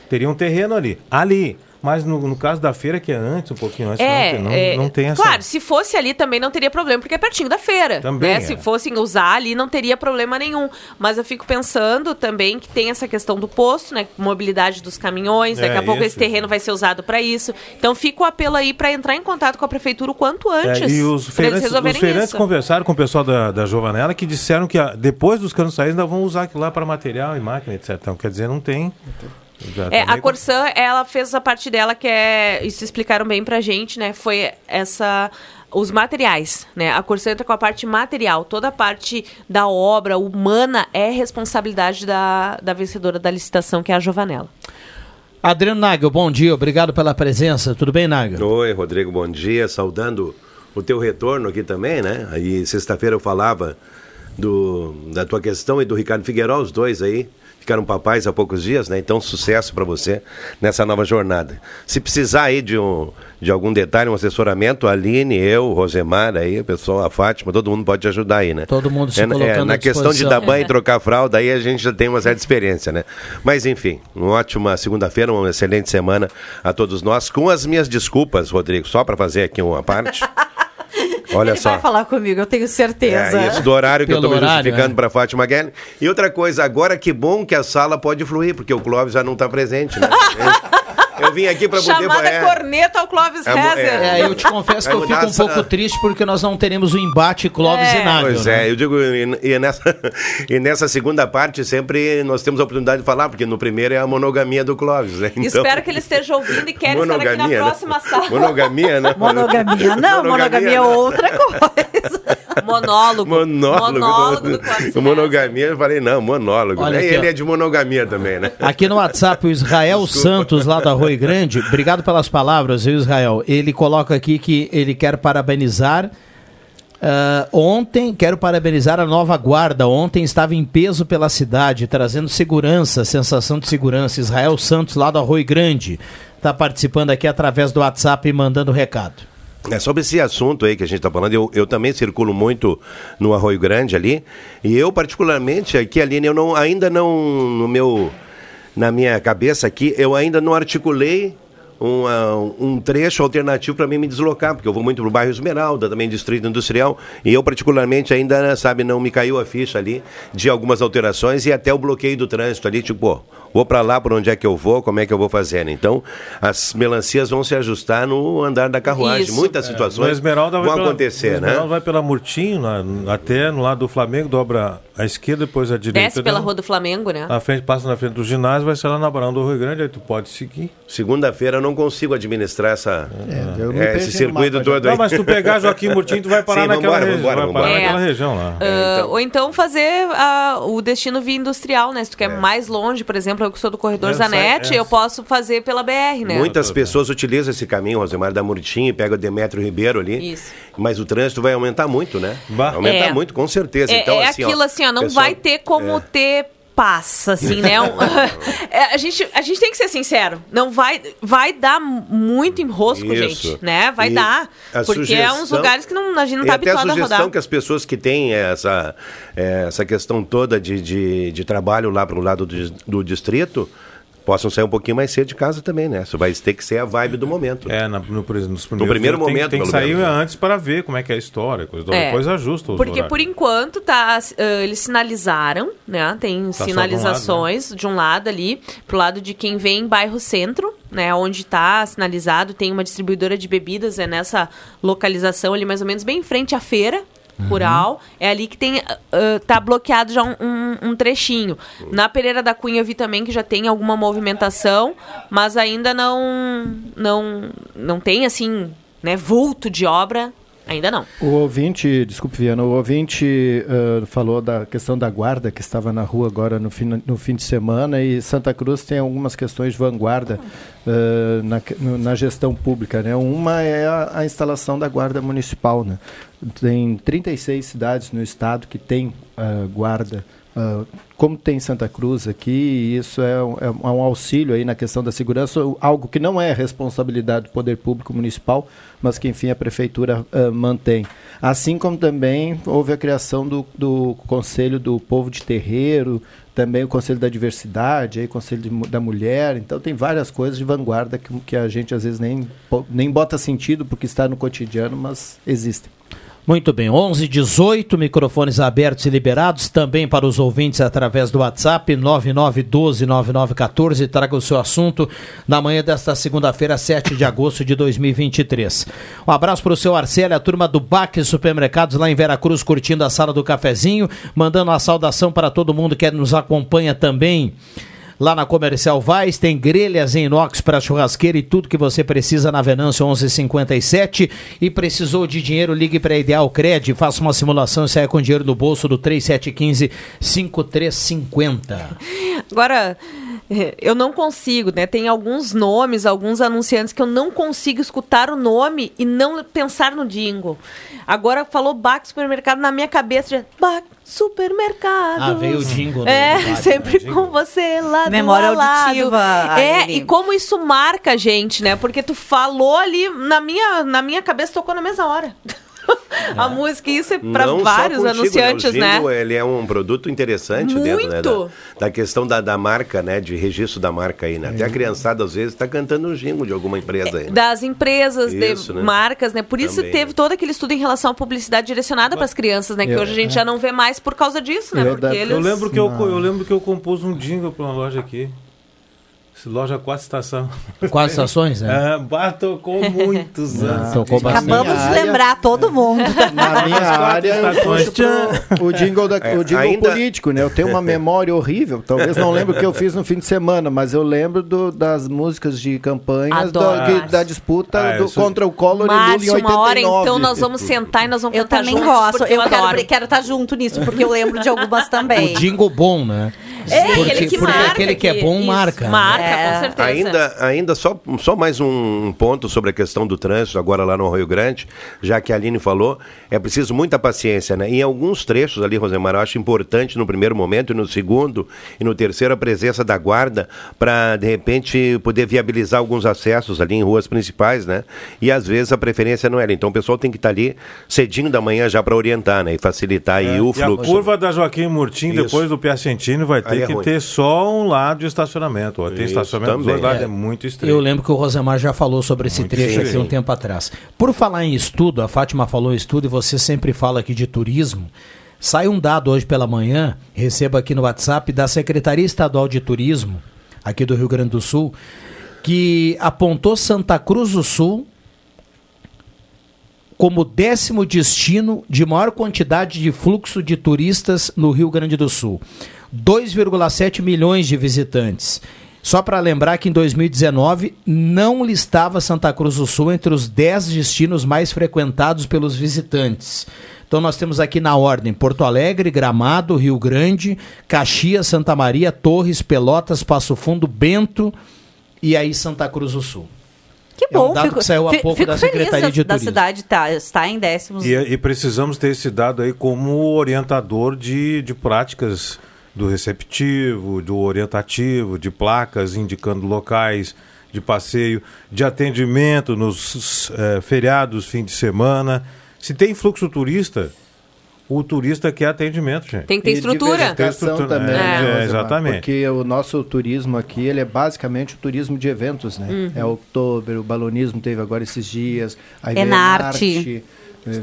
Teria um terreno ali. Ali. Mas no, no caso da feira, que é antes, um pouquinho antes, É, não, é, não tem essa. Claro, se fosse ali também não teria problema, porque é pertinho da feira. Também né? é. Se fossem usar ali, não teria problema nenhum. Mas eu fico pensando também que tem essa questão do posto, né? Mobilidade dos caminhões, daqui É, a pouco isso, esse terreno vai ser usado para isso. Então fica o apelo aí para entrar em contato com a prefeitura o quanto antes. É, e os feirantes, os feirantes isso. conversaram com o pessoal da, da Jovanela que disseram que ah, depois dos canos saírem ainda vão usar aquilo lá para material e máquina, etc. Então, quer dizer, não tem. É, a Corsã, ela fez a parte dela que é. Isso explicaram bem pra gente, né? Foi essa. Os materiais, né? A Corsã entra com a parte material. Toda a parte da obra humana é responsabilidade da, da vencedora da licitação, que é a Jovanela. Adriano Nagel, bom dia, obrigado pela presença. Tudo bem, Nagel? Oi, Rodrigo, bom dia. Saudando o teu retorno aqui também, né? Aí, sexta-feira eu falava do, da tua questão e do Ricardo Figueiró, os dois aí. Ficaram papais há poucos dias, né? Então, sucesso para você nessa nova jornada. Se precisar aí de, um, de algum detalhe, um assessoramento, a Aline, eu, Rosemar, aí, o pessoal, a Fátima, todo mundo pode te ajudar aí, né? Todo mundo se é, colocando é, Na questão de dar banho e trocar fralda, aí a gente já tem uma certa experiência, né? Mas enfim, uma ótima segunda-feira, uma excelente semana a todos nós. Com as minhas desculpas, Rodrigo, só para fazer aqui uma parte. Olha Ele só. vai falar comigo, eu tenho certeza. É, isso do horário que eu Pelo estou me horário, justificando é. para Fátima Guelli. E outra coisa, agora que bom que a sala pode fluir, porque o Clóvis já não está presente, né? Eu vim aqui para poder... Chamada é, corneta ao Clóvis É, Rezer. é. É, eu te confesso que eu fico mudar um pouco triste porque nós não teremos o embate Clóvis É. e Nagel. Pois né? é, eu digo, e, e nessa, e nessa segunda parte sempre nós temos a oportunidade de falar, porque no primeiro é a monogamia do Clóvis, né? Então, Espero que ele esteja ouvindo e quer estar aqui na Monogamia, né? próxima sala. Monogamia, né? Monogamia não, monogamia é outra coisa. Monólogo. Monólogo. Monólogo do Clóvis O monogamia, eu falei, não, monólogo. Olha né? E aqui, ele ó. é de monogamia também, né? Aqui no WhatsApp, o Israel Santos, lá da Rui Grande, obrigado pelas palavras, viu, Israel? Ele coloca aqui que ele quer parabenizar. ah, ontem, quero parabenizar a nova guarda. Ontem estava em peso pela cidade, trazendo segurança, sensação de segurança. Israel Santos, lá do Arroio Grande, está participando aqui através do WhatsApp e mandando recado. É sobre esse assunto aí que a gente está falando, eu, eu também circulo muito no Arroio Grande ali, e eu particularmente aqui, Aline, eu não, ainda não, no meu, na minha cabeça aqui, eu ainda não articulei um, um trecho alternativo para mim me deslocar, porque eu vou muito pro bairro Esmeralda, também distrito industrial, e eu particularmente ainda, sabe, não me caiu a ficha ali de algumas alterações e até o bloqueio do trânsito ali, tipo, vou para lá, por onde é que eu vou, como é que eu vou fazer, né? Então, as melancias vão se ajustar no andar da carruagem. Isso. Muitas No situações vão pela- acontecer, o Esmeralda né? vai pela Murtinho, na- até no lado do Flamengo, dobra à esquerda, depois à direita. Desce pela né? Rua do Flamengo, né? A frente passa na frente do ginásio, vai ser lá na Barão do Rio Grande, aí tu pode seguir. Segunda-feira eu não consigo administrar essa, é, perdi esse circuito mapa todo aí. Não, mas tu pegar Joaquim Murtinho, tu vai parar Sim, naquela vambora, região. vambora, vai parar vambora. naquela É. região lá. Ah, Ou então fazer ah, o destino via industrial, né? Se tu quer mais longe, por exemplo, eu que sou do corredor É, sai- Zanetti, é. eu posso fazer pela BR, né? Muitas pessoas utilizam esse caminho, Rosemar da Murtinho, e pega o Demetrio Ribeiro ali. Isso. Mas o trânsito vai aumentar muito, né? Vai aumentar É. muito, com certeza. É, então, é assim, aquilo assim, ó, não pessoal- vai ter como é. ter passa, assim, né? Um- É, a, gente, a gente tem que ser sincero. Não vai, vai dar muito enrosco, Isso. gente, né? Vai E dar. a Porque é uns sugestão- lugares que não, a gente não e tá a habituado a sugestão rodar. que as pessoas que têm essa, eh, essa questão toda de, de, de trabalho lá para o lado do, do distrito possam sair um pouquinho mais cedo de casa também, né? Isso vai ter que ser a vibe do momento. É, na- no, nos No primeiro dias tem- momento, Tem, que sair menos, né? antes para ver como é que é a história. Coisa, É. Depois ajusta os Porque horários. por enquanto tá, ah, eles sinalizaram, né? Tem só de um sinalizações de um lado ali, pro lado de quem vem em bairro centro, né? Onde tá sinalizado, tem uma distribuidora de bebidas, é nessa localização ali, mais ou menos bem em frente à feira. Rural, é ali que tem ah, tá bloqueado já um, um- um trechinho. Na Pereira da Cunha eu vi também que já tem alguma movimentação, mas ainda não não não tem assim, né, vulto de obra, ainda não. O ouvinte, desculpe, Viana, o ouvinte ah, falou da questão da guarda que estava na rua agora no fim, no fim de semana e Santa Cruz tem algumas questões de vanguarda ah, na, no- na gestão pública. Né? Uma é a, a instalação da guarda municipal. Né? Tem 36 cidades no estado que tem ah, guarda ah, como tem Santa Cruz aqui, isso é um, é um auxílio aí na questão da segurança, algo que não é responsabilidade do poder público municipal, mas que enfim a prefeitura ah, mantém. Assim como também houve a criação do, do Conselho do Povo de Terreiro, também o Conselho da Diversidade, aí, o Conselho de da Mulher. Então tem várias coisas de vanguarda que, que a gente às vezes nem, nem bota sentido porque está no cotidiano, mas existem. Muito bem, 11 18 microfones abertos e liberados também para os ouvintes através do WhatsApp 9912 9914. Traga o seu assunto na manhã desta segunda-feira, 7 de agosto de 2023. Um abraço para o seu Arcélio, a turma do Baque Supermercados lá em Veracruz, curtindo a sala do cafezinho, mandando uma saudação para todo mundo que nos acompanha também. Lá na Comercial Vaz tem grelhas em inox para churrasqueira e tudo que você precisa na Venâncio 1157. E precisou de dinheiro, ligue para Ideal Cred, faça uma simulação e saia com dinheiro no bolso do 3715-5350. Agora, eh, eu não consigo, né? Tem alguns nomes, alguns anunciantes que eu não consigo escutar o nome e não pensar no jingle. Agora falou Bac Supermercado na minha cabeça, já, Bac Supermercado. Ah, veio o jingle, né, É, sempre com você lá Memória do lado. auditiva, É, e como isso marca a gente, né? Porque tu falou ali, na minha, na minha cabeça tocou na mesma hora. a música, e isso é para vários contigo, anunciantes, né? O né? jingle, ele é um produto interessante dentro né, da, Muito. da questão da, da marca, né? De registro da marca aí, né? Até a criançada, às vezes, está cantando um jingle de alguma empresa aí. né? das empresas, Isso, de né? marcas, né? Por isso Também, teve todo aquele estudo em relação à publicidade direcionada para as crianças, né? Que Eu- hoje a gente é. já não vê mais por causa disso, né? Porque eles... Eu lembro que eu, eu lembro que eu compus um jingle para uma loja aqui. Loja Quatro Estação. Quatro estações, né? Bah, tocou muitos anos. tocou bastante. Acabamos de lembrar todo mundo. Na minha área, eu estações. o jingle, da, É, o jingle ainda- político, né? Eu tenho uma memória horrível. Talvez não lembre o que eu fiz no fim de semana, mas eu lembro do- das músicas de campanhas Adoro. da, da disputa Ah, do- isso- contra o Collor e Lula em Márcio, 89. uma hora então nós vamos sentar e nós vamos Eu também juntos, gosto. porque Eu quero, adoro. quero estar junto nisso, porque eu lembro de algumas também. O jingle bom, né? É, porque aquele que porque marca aquele que é bom isso, marca. né? Marca, É. com certeza. Ainda, ainda só, só mais um ponto sobre a questão do trânsito, agora lá no Rio Grande, já que a Aline falou, é preciso muita paciência, né? Em alguns trechos ali, Rosemar, eu acho importante no primeiro momento, e no segundo e no terceiro, a presença da guarda para, de repente, poder viabilizar alguns acessos ali em ruas principais, né? E às vezes a preferência não era. Então o pessoal tem que estar ali cedinho da manhã já para orientar, né? E facilitar aí o É, E a fluxo. curva da Joaquim Murtim, depois do Piacentini, vai ter Aí é que ruim. ter só um lado de estacionamento. ó. Tem Isso, estacionamento dos dois lados, é, É. muito estreito. Eu lembro que o Rosemar já falou sobre esse trecho aqui um tempo atrás. Por falar em estudo, a Fátima falou em estudo e você sempre fala aqui de turismo. Sai um dado hoje pela manhã, recebo aqui no WhatsApp, da Secretaria Estadual de Turismo, aqui do Rio Grande do Sul, que apontou Santa Cruz do Sul como décimo destino de maior quantidade de fluxo de turistas no Rio Grande do Sul. 2,7 milhões de visitantes. Só para lembrar que em 2019 não listava Santa Cruz do Sul entre os 10 destinos mais frequentados pelos visitantes. Então nós temos aqui na ordem Porto Alegre, Gramado, Rio Grande, Caxias, Santa Maria, Torres, Pelotas, Passo Fundo, Bento e aí Santa Cruz do Sul. Que É um bom. dado fico, que saiu há pouco da Secretaria da, de da Turismo. cidade tá, está em décimos. E, e precisamos ter esse dado aí como orientador de, de práticas do receptivo, do orientativo, de placas indicando locais de passeio, de atendimento nos eh, feriados, fim de semana. Se tem fluxo turista, o turista quer atendimento, gente. Tem que ter E estrutura. Tem estrutura, também, é, né, é, Rosemar? exatamente. Porque o nosso turismo aqui, ele é basicamente o turismo de eventos, né? Uhum. É outubro, o balonismo teve agora esses dias, a Enarte. Enarte,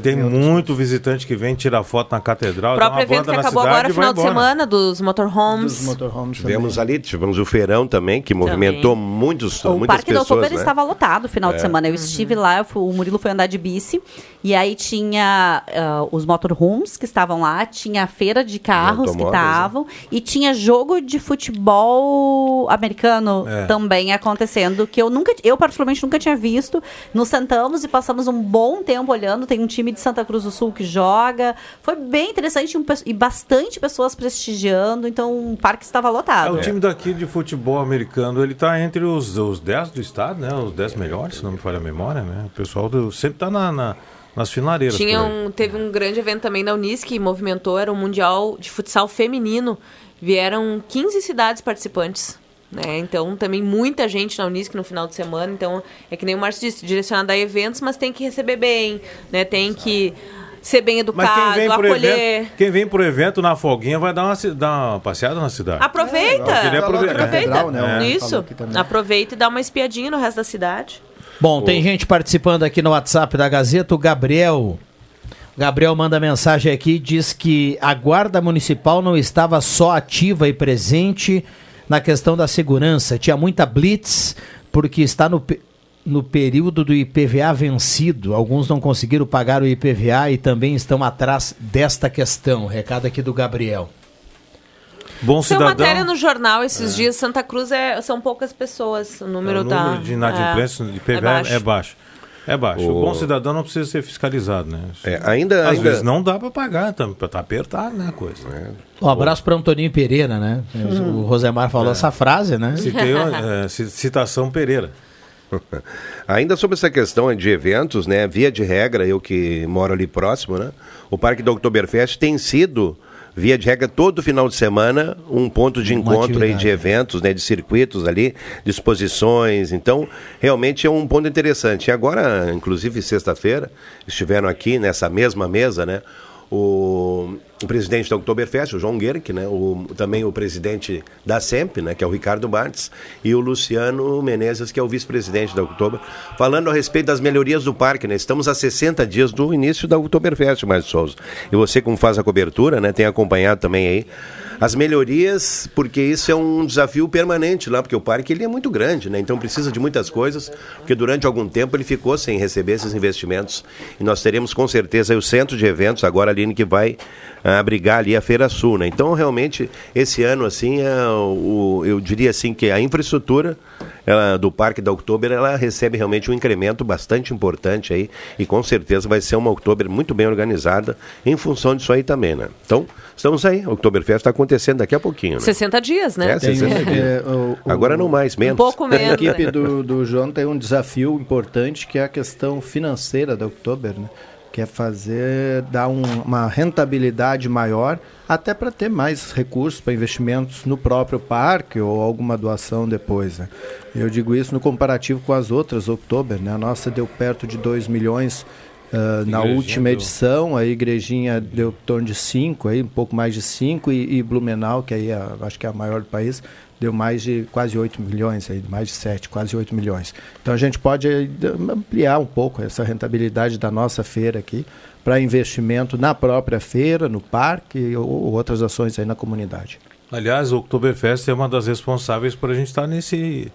Tem muito visitante que vem tirar foto na catedral, O dá próprio uma evento que acabou agora, final de semana, dos motorhomes. dos motorhomes Tivemos também. ali, tivemos o feirão também, que movimentou muitos, O muitas Parque da pessoas, Outubro né? estava lotado no final de É. semana. Eu estive lá, eu fui- o Murilo foi andar de bici. E aí tinha ah, os motorhomes que estavam lá, tinha a feira de carros que automóveis, estavam, e tinha jogo de futebol americano É. também acontecendo, que eu nunca, eu particularmente nunca tinha visto. Nos sentamos e passamos um bom tempo olhando. Tem um time de Santa Cruz do Sul que joga. Foi bem interessante um e bastante pessoas prestigiando. Então o parque estava É, lotado. o time daqui de futebol americano, ele tá entre os, os 10 do estado, né? Os 10 melhores, se não me falha a memória, né? O pessoal do, sempre tá na, na, nas finaleiras. Tinha um, teve um grande evento também na Unis que movimentou, era o Mundial de Futsal Feminino. Vieram 15 cidades participantes. Né? Então, também muita gente na Unisc no final de semana. Então, é que nem o Márcio disse, direcionado a eventos, mas tem que receber bem, né? Tem que ser bem Mas educado, quem vem, pro acolher. evento, quem vem pro evento na folguinha vai dar uma, dar uma passeada na cidade. Aproveita! Queria aproveitar. aproveita. Catedral, né, o- Isso. falou aqui também. Aproveita e dá uma espiadinha no resto da cidade. Bom, tem gente participando aqui no WhatsApp da Gazeta, o Gabriel. O Gabriel manda mensagem aqui, diz que a Guarda Municipal não estava só ativa e presente na questão da segurança. Tinha muita blitz, porque está no, no período do IPVA vencido. Alguns não conseguiram pagar o IPVA e também estão atrás desta questão. Recado aqui do Gabriel. Bom cidadão. matéria no jornal esses dias, Santa Cruz é, são poucas pessoas. O número, o tá. número de inadimplência de IPVA é baixo. É baixo. O, O- bom cidadão não precisa ser fiscalizado, né? É, ainda- Às ainda- vezes não dá para pagar, tá, tá apertado, né, a coisa. Um abraço para Antoninho Pereira, né? O Rosemar falou É. essa frase, né? Citei, é, ci- citação Pereira. Ainda sobre essa questão de eventos, né? Via de regra, eu que moro ali próximo, né? O Parque do Oktoberfest tem sido, via de regra, todo final de semana, um ponto de Uma encontro aí de eventos, né? De circuitos ali, de exposições. Então, realmente é um ponto interessante. E agora, inclusive, sexta-feira, estiveram aqui nessa mesma mesa, né? O, o presidente da Oktoberfest, o João Guerck, né? O, também o presidente da SEMP, né? que é o Ricardo Bartz, e o Luciano Menezes, que é o vice-presidente da Oktober, falando a respeito das melhorias do parque. Né? Estamos a 60 dias do início da Oktoberfest, Márcio Souza. E você, como faz a cobertura, né? tem acompanhado também aí as melhorias, porque isso é um desafio permanente lá, porque o parque ele é muito grande, né? Então precisa de muitas coisas, porque durante algum tempo ele ficou sem receber esses investimentos. E nós teremos com certeza o centro de eventos agora ali que vai ah, abrigar ali a Feira Sul, né? Então realmente esse ano assim é o, eu diria assim que a infraestrutura ela, do Parque da Oktober ela recebe realmente um incremento bastante importante aí e com certeza vai ser uma Oktober muito bem organizada em função disso aí também, né? Então estamos aí, Oktoberfest está acontecendo daqui a pouquinho. Né? 60 dias, né? É, 60 dias. É, o- o- Agora não mais, menos. Um pouco A menos. equipe né? do, do João tem um desafio importante que é a questão financeira da Oktober, né? Que é fazer, dar um- uma rentabilidade maior, até para ter mais recursos para investimentos no próprio parque ou alguma doação depois. Né? Eu digo isso no comparativo com as outras Oktober, né? a nossa deu perto de 2 milhões ah, na última edição, a igrejinha deu em torno de 5, aí, um pouco mais de 5, e, e Blumenau, que aí é, acho que é a maior do país, deu mais de quase 8 milhões, aí, mais de 7, quase 8 milhões. Então a gente pode d- ampliar um pouco essa rentabilidade da nossa feira aqui para investimento na própria feira, no parque ou outras ações aí na comunidade. Aliás, o Oktoberfest é uma das responsáveis por a gente estar nesse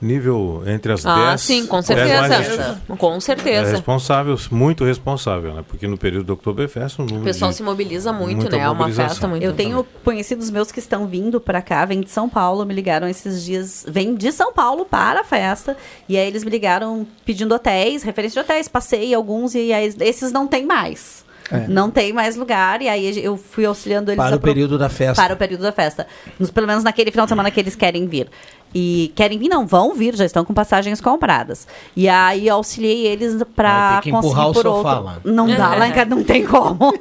nível entre as 10. Ah, sim, com 10 mais- certeza. Com É certeza. responsável, muito responsável, né? Porque no período do Oktoberfest, o número O pessoal de- se mobiliza muito, né? É uma festa muito. Eu tenho conhecidos meus que estão vindo pra cá, vêm de São Paulo, me ligaram esses dias, vêm de São Paulo para a festa, e aí eles me ligaram pedindo hotéis, referência de hotéis, passei alguns e aí esses não tem mais. É. Não tem mais lugar, e aí eu fui auxiliando eles Para o período da festa. Para o período da festa. Nos, pelo menos naquele final de semana que eles querem vir. E querem vir, não, vão vir, já estão com passagens compradas. E aí eu auxiliei eles empurrar conseguir o por sofá outro. lá. Não dá, lá em casa não tem como.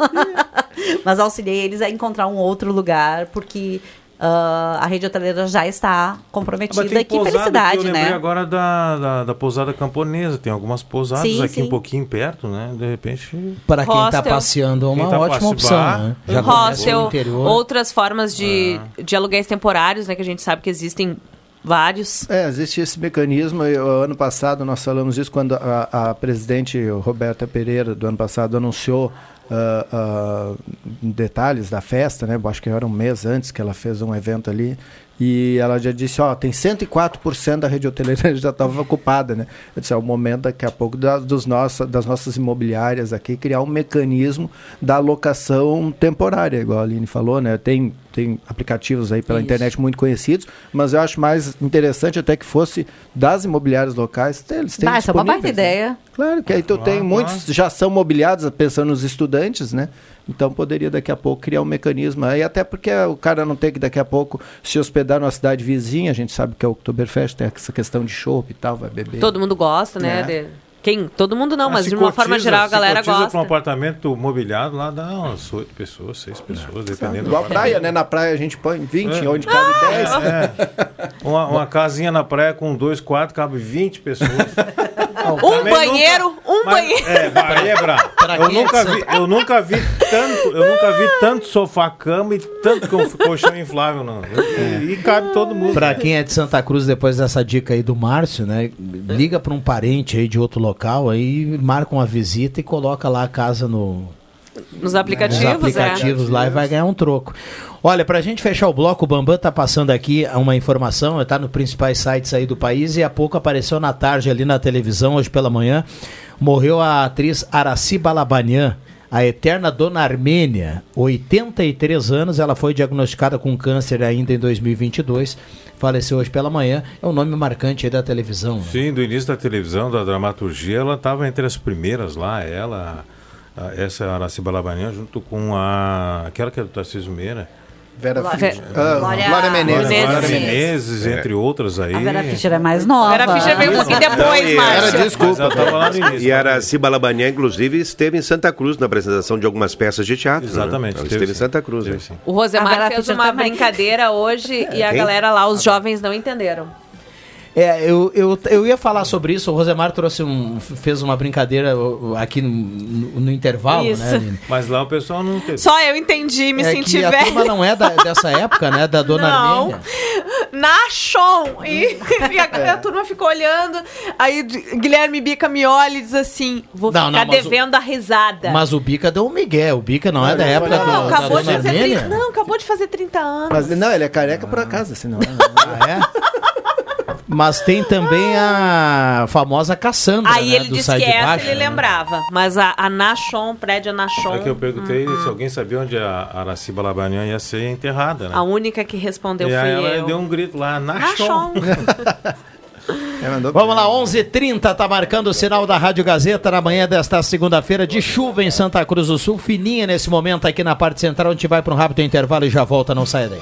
Mas auxiliei eles a encontrar um outro lugar, porque ah, a rede hoteleira já está comprometida. Mas tem E que pousada felicidade, que eu lembrei né? agora da, da, da pousada camponesa. Tem algumas pousadas Sim, aqui sim. um pouquinho perto, né? De repente. Para quem está passeando, é uma tá ótima opção. Né? Já hostel, o interior. outras formas de, de aluguéis temporários, né? Que a gente sabe que existem vários. É, existe esse mecanismo. Eu, ano passado nós falamos isso quando a, a presidente Roberta Pereira, do ano passado, anunciou ah, ah, detalhes da festa, né? Eu Acho que era um mês antes que ela fez um evento ali. E ela já disse, ó, tem 104% da rede hoteleira já estava ocupada, né? Eu disse, é o momento daqui a pouco da, dos nossa, das nossas imobiliárias aqui criar um mecanismo da locação temporária, igual a Aline falou, né? Tem, tem aplicativos aí pela Isso. internet muito conhecidos, mas eu acho mais interessante até que fosse das imobiliárias locais, eles têm Ah, essa é uma baita né? ideia. Claro, que aí tu tem Ah, muitos já são mobiliados pensando nos estudantes, né? Então poderia daqui a pouco criar um mecanismo. Aí até porque o cara não tem que daqui a pouco se hospedar numa cidade vizinha, a gente sabe que é o Oktoberfest tem essa questão de chopp e tal, vai beber. Todo mundo gosta, né? É. de- Quem? Todo mundo não, Ah, mas de uma forma cotiza- geral a se galera gosta. para um apartamento mobiliado lá dá umas oito pessoas, seis pessoas, dependendo Igual a praia, né? Na praia a gente põe 20, É. onde cabe 10. É. Uma, uma casinha na praia com dois quartos, cabe 20 pessoas. Um banheiro, um Mas- banheiro. É, vai, aí é brabo. Eu é nunca, vi, eu nunca vi tanto, eu nunca vi tanto sofá-cama e tanto co- colchão inflável, não. E, e cabe todo mundo. Pra quem é de Santa Cruz, depois dessa dica aí do Márcio, né? Liga pra um parente aí de outro local, aí marca uma visita e coloca lá a casa no, Nos aplicativos, nos aplicativos lá e vai ganhar um troco. Olha, pra gente fechar o bloco, o Bambam tá passando aqui uma informação, tá nos principais sites aí do país e há pouco apareceu na tarde ali na televisão, hoje pela manhã, morreu a atriz Araci Balabanian, a eterna dona Armênia, 83 anos, ela foi diagnosticada com câncer ainda em 2022, faleceu hoje pela manhã, é um nome marcante aí da televisão. né? Sim, do início da televisão, da dramaturgia, ela estava entre as primeiras lá, ela, a- essa Araci Balabanian, junto com a aquela que é do Tarcísio Meira. Vera Fischer. Ah, Glória- Glória Menezes. Glória Menezes. Menezes, entre outras aí. A Vera Fischer é mais nova. A Vera Fischer veio um pouquinho depois, Márcio. era, no início. E era Balabanian, inclusive, esteve em Santa Cruz na apresentação de algumas peças de teatro. Exatamente, Né? Ela teve esteve em. Santa Cruz. Né? sim. O Rosemar fez Fischer uma também. brincadeira hoje e a Quem? galera lá, os jovens não entenderam. É, eu, eu, eu ia falar sobre isso, o Rosemar trouxe um, fez uma brincadeira aqui no, no- no intervalo, Isso. né? Aline? Mas lá o pessoal não teve. Só eu entendi, me é senti que a velha. turma não é da- dessa época, né? Da dona Não. Armênia. Na Chon. E, e a, É. a turma ficou olhando. Aí Guilherme Bica me olha e diz assim: vou Não, ficar não, mas o- devendo a risada. Mas o Bica deu um migué, o Bica não é da época não, do, da acabou de dona fazer Armênia? 30, não, acabou de fazer 30 anos. Mas não, ele é careca por acaso, assim, não. Ah, é? Mas tem também a famosa Cassandra, Aí né, ele do disse que essa Baixo, ele né? lembrava. Mas a, a Nachon, prédio Nachon. É que eu perguntei Uhum. se alguém sabia onde a Araci Balabanian ia ser enterrada, né? A única que respondeu e fui aí ela eu. deu um grito lá, Nachon. Nachon. Vamos lá, 11h30, tá marcando o sinal da Rádio Gazeta na manhã desta segunda-feira de chuva em Santa Cruz do Sul, fininha nesse momento aqui na parte central, a gente vai para um rápido intervalo e já volta, não saia daí.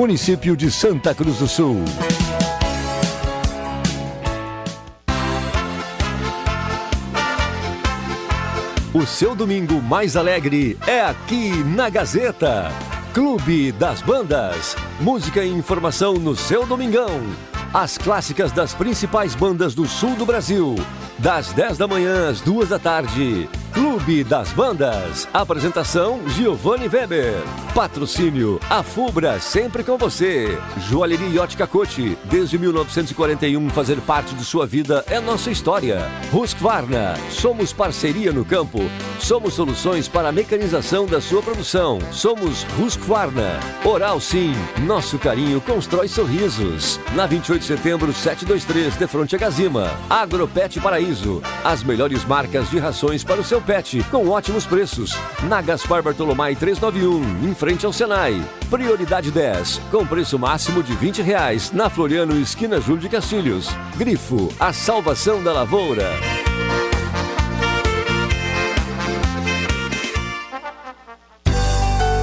Município de Santa Cruz do Sul. O seu domingo mais alegre é aqui na Gazeta. Clube das Bandas. Música e informação no seu domingão. As clássicas das principais bandas do sul do Brasil. Das 10 da manhã às 2 da tarde. Clube das Bandas. Apresentação Giovanni Weber. Patrocínio A Fubra sempre com você. Joalheria Ótica Cote. Desde 1941 fazer parte de sua vida é nossa história. Husqvarna. Somos parceria no campo. Somos soluções para a mecanização da sua produção. Somos Husqvarna. Oral Sim. Nosso carinho constrói sorrisos. Na 28 de setembro 723 de fronte a Gazima. Agropet Paraíso. As melhores marcas de rações para o seu pet com ótimos preços. Na Gaspar Bartolomai 391, em frente ao Senai. Prioridade 10, com preço máximo de 20 reais. Na Floriano, esquina Júlio de Castilhos. Grifo, a salvação da lavoura.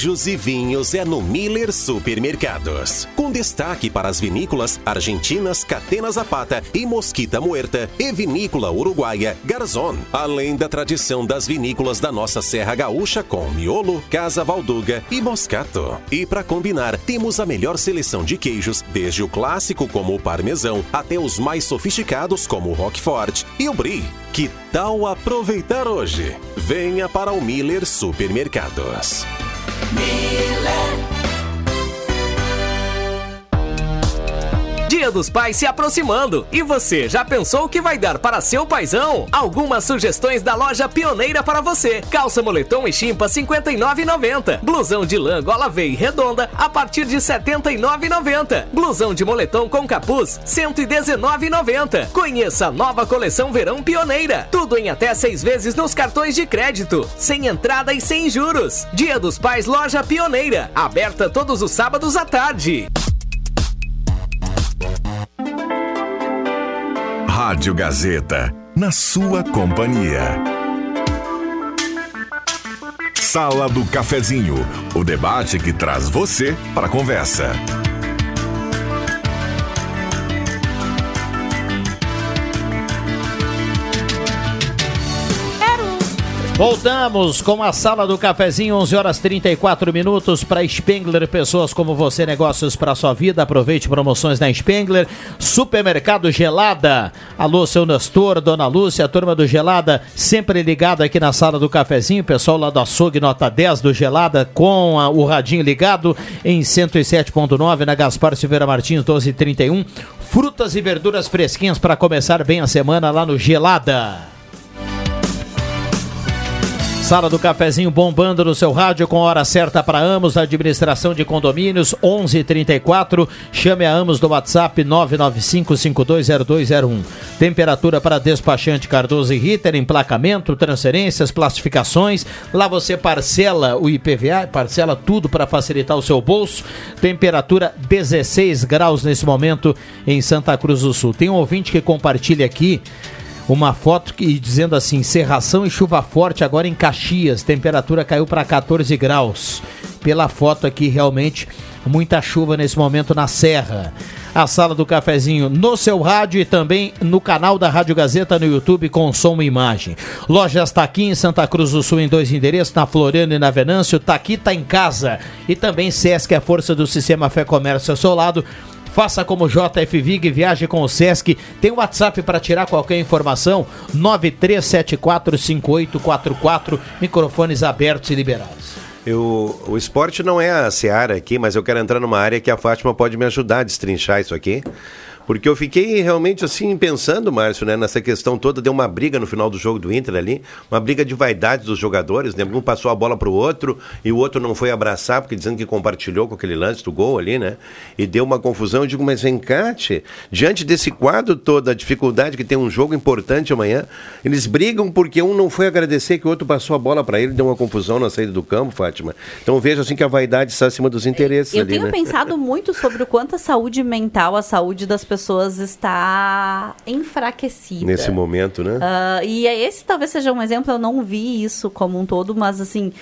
queijos e vinhos é no Miller Supermercados. Com destaque para as vinícolas argentinas Catena Zapata e Mosquita Muerta e vinícola uruguaia Garzon. Além da tradição das vinícolas da nossa Serra Gaúcha com Miolo, Casa Valduga e Moscato. E para combinar, temos a melhor seleção de queijos, desde o clássico como o parmesão até os mais sofisticados como o Roquefort e o Brie. Que tal aproveitar hoje? Venha para o Miller Supermercados. Miller. Dia dos Pais se aproximando e você já pensou o que vai dar para seu paizão? Algumas sugestões da loja pioneira para você. Calça moletom e chimpa 59,90. Blusão de lã gola V redonda a partir de 79,90. Blusão de moletom com capuz 119,90. Conheça a nova coleção Verão Pioneira. Tudo em até seis vezes nos cartões de crédito, sem entrada e sem juros. Dia dos Pais Loja Pioneira, aberta todos os sábados à tarde. Rádio Gazeta, na sua companhia. Sala do Cafezinho, o debate que traz você para a conversa. Voltamos com a sala do cafezinho, 11 horas 34 minutos para Spengler, pessoas como você, negócios para sua vida. Aproveite promoções na Spengler. Supermercado Gelada. Alô, seu Nestor, Dona Lúcia, turma do Gelada, sempre ligado aqui na sala do cafezinho. Pessoal lá do açougue, nota 10 do Gelada, com a- o radinho ligado em 107.9 na Gaspar Silveira Martins, 1231. Frutas e verduras fresquinhas para começar bem a semana lá no Gelada. Sala do Cafezinho bombando no seu rádio com hora certa para Amos, administração de condomínios 1134. Chame a Amos do WhatsApp 995520201. Temperatura para despachante Cardoso e Ritter, emplacamento, transferências, classificações. Lá você parcela o IPVA, parcela tudo para facilitar o seu bolso. Temperatura 16 graus nesse momento em Santa Cruz do Sul. Tem um ouvinte que compartilha aqui uma foto que dizendo assim: serração e chuva forte agora em Caxias, temperatura caiu para 14 graus. Pela foto aqui, realmente muita chuva nesse momento na Serra. A sala do cafezinho no seu rádio e também no canal da Rádio Gazeta no YouTube com som e imagem. Lojas Taqui em Santa Cruz do Sul em dois endereços, na Floriano e na Venâncio. Taqui tá em casa. E também Sesc, a força do sistema Fé Comércio ao seu lado. Faça como JF Vig, viaje com o Sesc. Tem o WhatsApp para tirar qualquer informação: 93745844. Microfones abertos e liberados. Eu, o esporte não é a seara aqui, mas eu quero entrar numa área que a Fátima pode me ajudar a destrinchar isso aqui. Porque eu fiquei realmente assim pensando, Márcio, né, nessa questão toda. Deu uma briga no final do jogo do Inter ali, uma briga de vaidade dos jogadores. Né? Um passou a bola pro outro e o outro não foi abraçar, porque dizendo que compartilhou com aquele lance do gol ali, né? E deu uma confusão. Eu digo, mas vem cá, tchê, diante desse quadro todo, a dificuldade que tem um jogo importante amanhã, eles brigam porque um não foi agradecer que o outro passou a bola para ele, deu uma confusão na saída do campo, Fátima. Então veja assim que a vaidade está acima dos interesses Eu ali, tenho né? pensado muito sobre o quanto a saúde mental, a saúde das pessoas está enfraquecida. Nesse momento, né? Ah, e é esse talvez seja um exemplo, eu não vi isso como um todo, mas assim,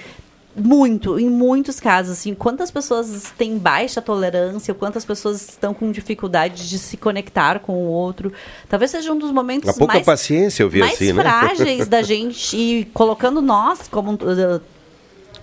muito, em muitos casos, assim, quantas pessoas têm baixa tolerância, quantas pessoas estão com dificuldade de se conectar com o outro. Talvez seja um dos momentos A pouca mais, paciência, eu vi mais assim, né? frágeis da gente, e colocando nós como uh,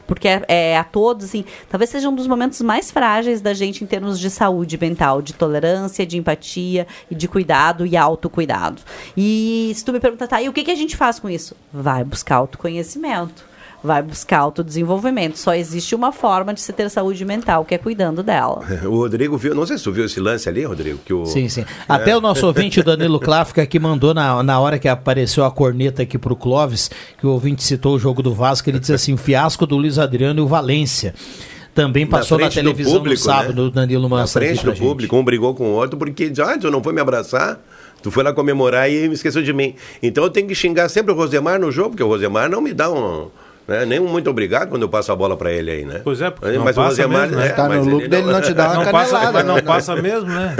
porque é, é a todos, assim, talvez seja um dos momentos mais frágeis da gente em termos de saúde mental, de tolerância, de empatia e de cuidado e autocuidado. E se tu me perguntar, tá, e o que, que a gente faz com isso? Vai buscar autoconhecimento. Vai buscar autodesenvolvimento. Só existe uma forma de se ter saúde mental, que é cuidando dela. O Rodrigo viu, não sei se tu viu esse lance ali, Rodrigo, que o Sim, sim. Até o nosso ouvinte, o Danilo Kláfica, que mandou na, na hora que apareceu a corneta aqui pro Clóvis, que o ouvinte citou o jogo do Vasco, ele diz assim, o fiasco do Luiz Adriano e o Valência. Também passou na, do televisão público, no sábado, né? o Danilo Na Mansa aqui frente do gente. público, um brigou com o outro porque diz, ah, tu não foi me abraçar, tu foi lá comemorar e me esqueceu de mim. Então eu tenho que xingar sempre o Rosemar no jogo, porque o Rosemar não me dá um... Né? Nem um muito obrigado quando eu passo a bola para ele aí, né? Pois é, porque não mas o passa Rosemar, mesmo, né? é, Tá no ele dele, não te dá uma não canelada, passa, mas não passa mesmo, né?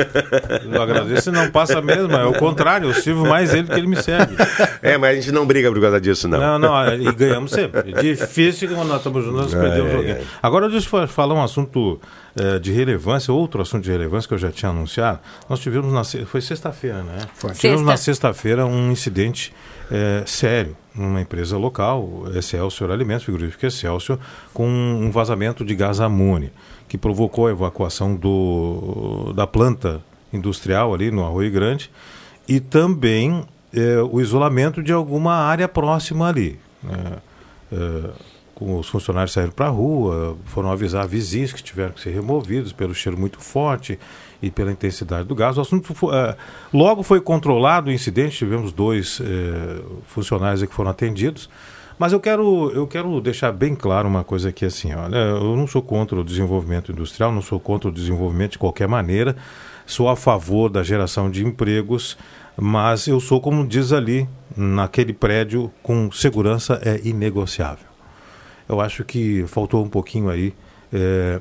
Eu agradeço e não passa mesmo, é o contrário, eu sirvo mais ele que ele me segue. É, mas a gente não briga por causa disso, não. Não, não, e ganhamos sempre. É difícil quando nós estamos juntos, nós perdemos alguém. ai. Agora deixa eu fa- falar um assunto eh, de relevância, outro assunto de relevância que eu já tinha anunciado. Nós tivemos na foi sexta-feira, né? Foi. Tivemos Sexta. na sexta-feira um incidente eh, sério numa empresa local, Excelsior Alimentos, frigorífico Excelsior, com um vazamento de gás amônia, que provocou a evacuação do, da planta industrial ali no Arroio Grande e também eh, o isolamento de alguma área próxima ali. né? Com os funcionários saíram para a rua, foram avisar vizinhos que tiveram que ser removidos pelo cheiro muito forte e pela intensidade do gás. O assunto fo- eh, logo foi controlado o incidente, tivemos dois eh, funcionários que foram atendidos. Mas eu quero, eu quero deixar bem claro uma coisa aqui assim, olha, eu não sou contra o desenvolvimento industrial, não sou contra o desenvolvimento de qualquer maneira, sou a favor da geração de empregos, mas eu sou, como diz ali, naquele prédio, com segurança é inegociável. Eu acho que faltou um pouquinho aí, eh,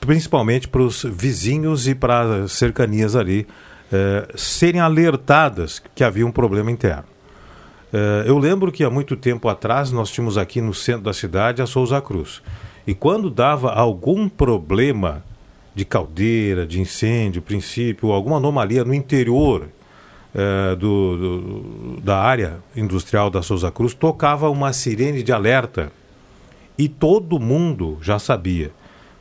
principalmente para os vizinhos e para as cercanias ali, eh, serem alertadas que havia um problema interno. Eh, eu lembro que há muito tempo atrás nós tínhamos aqui no centro da cidade a Souza Cruz. E quando dava algum problema de caldeira, de incêndio, princípio, alguma anomalia no interior eh, do- do- da área industrial da Souza Cruz, tocava uma sirene de alerta. E todo mundo já sabia.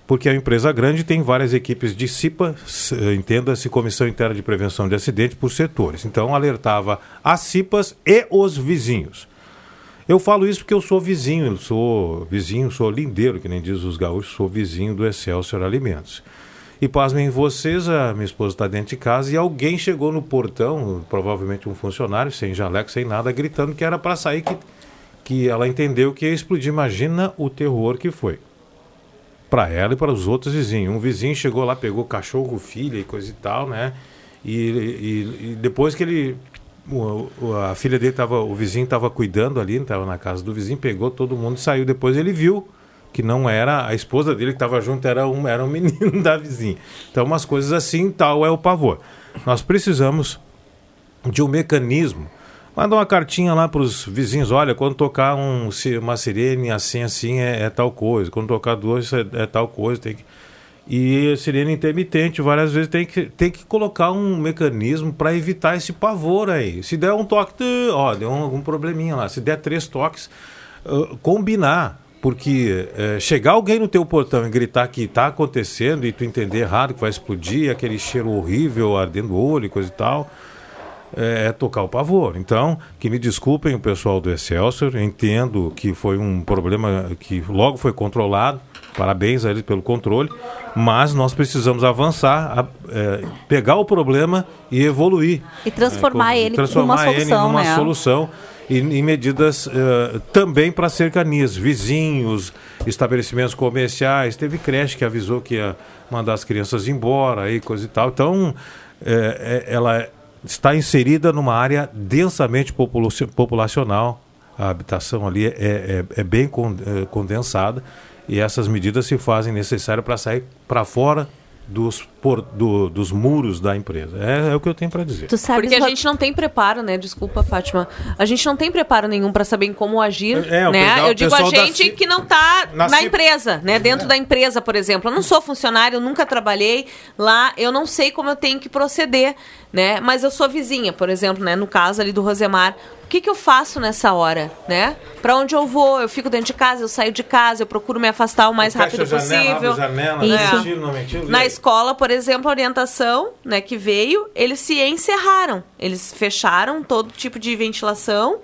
Porque a empresa grande tem várias equipes de CIPA, eh, entenda-se Comissão Interna de Prevenção de Acidentes por setores. Então alertava as CIPAs e os vizinhos. Eu falo isso porque eu sou vizinho, eu sou vizinho, sou lindeiro, que nem diz os gaúchos, sou vizinho do Excelsior Alimentos. E pasmem vocês, a minha esposa está dentro de casa e alguém chegou no portão, provavelmente um funcionário, sem jaleco, sem nada, gritando que era para sair, que, que ela entendeu que ia explodir. Imagina o terror que foi. Para ela e para os outros vizinhos. Um vizinho chegou lá, pegou cachorro, filha e coisa e tal, né? E, e- e depois que ele. a filha dele estava. O vizinho estava cuidando ali, estava na casa do vizinho, pegou todo mundo e saiu. Depois ele viu que não era a esposa dele que estava junto, era um, era um menino da vizinha. Então, umas coisas assim, tal é o pavor. Nós precisamos de um mecanismo. Manda uma cartinha lá para os vizinhos, olha, quando tocar um, uma sirene assim, assim, é, é tal coisa. Quando tocar duas, é, é tal coisa. Tem que... E sirene intermitente, várias vezes tem que, tem que colocar um mecanismo para evitar esse pavor aí. Se der um toque, ó, deu um- algum probleminha lá. Se der três toques, ah, combinar. Porque chegar alguém no teu portão e gritar que está acontecendo e tu entender errado que vai explodir, aquele cheiro horrível ardendo o olho e coisa e tal, é, é tocar o pavor. Então, que me desculpem o pessoal do Excelsior, entendo que foi um problema que logo foi controlado, parabéns a eles pelo controle, mas nós precisamos avançar, a- é, pegar o problema e evoluir. E transformar É, ele transformar numa ele solução, numa né? solução e em medidas eh, também para cercanias, vizinhos, estabelecimentos comerciais. Teve creche que avisou que ia mandar as crianças embora e coisa e tal. Então, eh, eh, ela está inserida numa área densamente popula- populacional. A habitação ali é, é- é bem con- eh, condensada e essas medidas se fazem necessárias para sair para fora dos, por- do- dos muros da empresa. É, é o que eu tenho para dizer. Porque a gente não tem preparo, né? Desculpa, Fátima. A gente não tem preparo nenhum para saber em como agir, É, o né? pessoal- Eu digo a gente que não tá Na na, empresa, né? Dentro da empresa, por exemplo. Eu não sou funcionário, eu nunca trabalhei lá, eu não sei como eu tenho que proceder, né? Mas eu sou vizinha, por exemplo, né? No caso ali do Rosemar. O que, que eu faço nessa hora, né? Para onde eu vou? Eu fico dentro de casa, eu saio de casa, eu procuro me afastar o mais Fecha rápido janela, possível. janela, É. mentiu, não Na escola, por exemplo, a orientação né, que veio, eles se encerraram. Eles fecharam todo tipo de ventilação,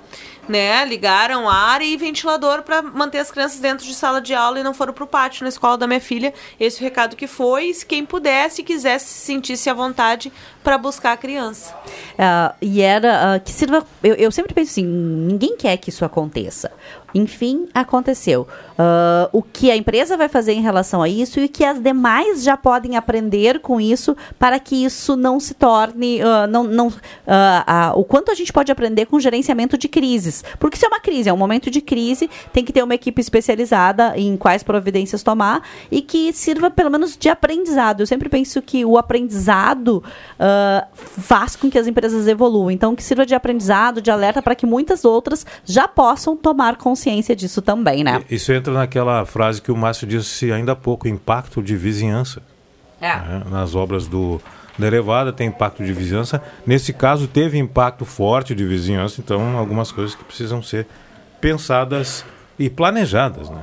né? Ligaram ar e ventilador para manter as crianças dentro de sala de aula e não foram para o pátio na escola da minha filha. Esse é o recado que foi. Quem pudesse, quisesse, se sentisse à vontade para buscar a criança. Ah, e era ah, que sirva. Eu, eu sempre penso assim: ninguém quer que isso aconteça. Enfim, aconteceu. Ah, o que a empresa vai fazer em relação a isso e o que as demais já podem aprender com isso para que isso não se torne. ah, não, não, ah, o quanto a gente pode aprender com gerenciamento de crises. Porque se é uma crise, é um momento de crise, tem que ter uma equipe especializada em quais providências tomar e que sirva pelo menos de aprendizado. Eu sempre penso que o aprendizado faz com que as empresas evoluam. Então, que sirva de aprendizado, de alerta para que muitas outras já possam tomar consciência disso também, né? Isso entra naquela frase que o Márcio disse ainda há pouco, impacto de vizinhança. É. né? Nas obras do, da elevada tem impacto de vizinhança. Nesse caso teve impacto forte de vizinhança, então algumas coisas que precisam ser pensadas e planejadas. Né?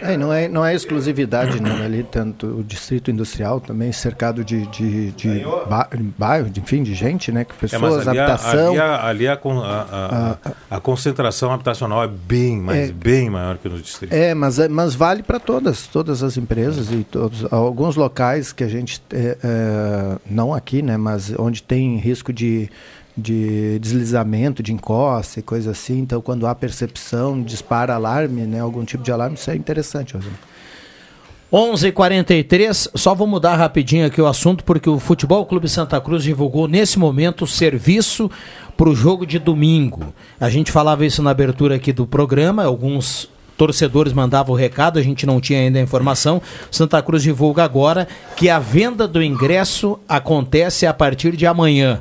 É, não é, não é exclusividade, né? Ali, tanto o distrito industrial também cercado de, de, de ba- bairro, de, enfim, de gente, né? Que É, pessoas, mas ali, a, habitação. ali, a, ali a con- a- a- a concentração habitacional é bem, mas É. bem maior que nos distritos. É, mas, é- mas vale para todas, todas as empresas e todos alguns locais que a gente é, é, não aqui, né, mas onde tem risco de, de deslizamento, de encosta e coisa assim. Então, quando há percepção, dispara alarme, né, algum tipo de alarme, isso é interessante. Rosana. 11:43. Só vou mudar rapidinho aqui o assunto porque o Futebol Clube Santa Cruz divulgou nesse momento o serviço para o jogo de domingo. A gente falava isso na abertura aqui do programa, alguns torcedores mandavam o recado, a gente não tinha ainda a informação. Santa Cruz divulga agora que a venda do ingresso acontece a partir de amanhã.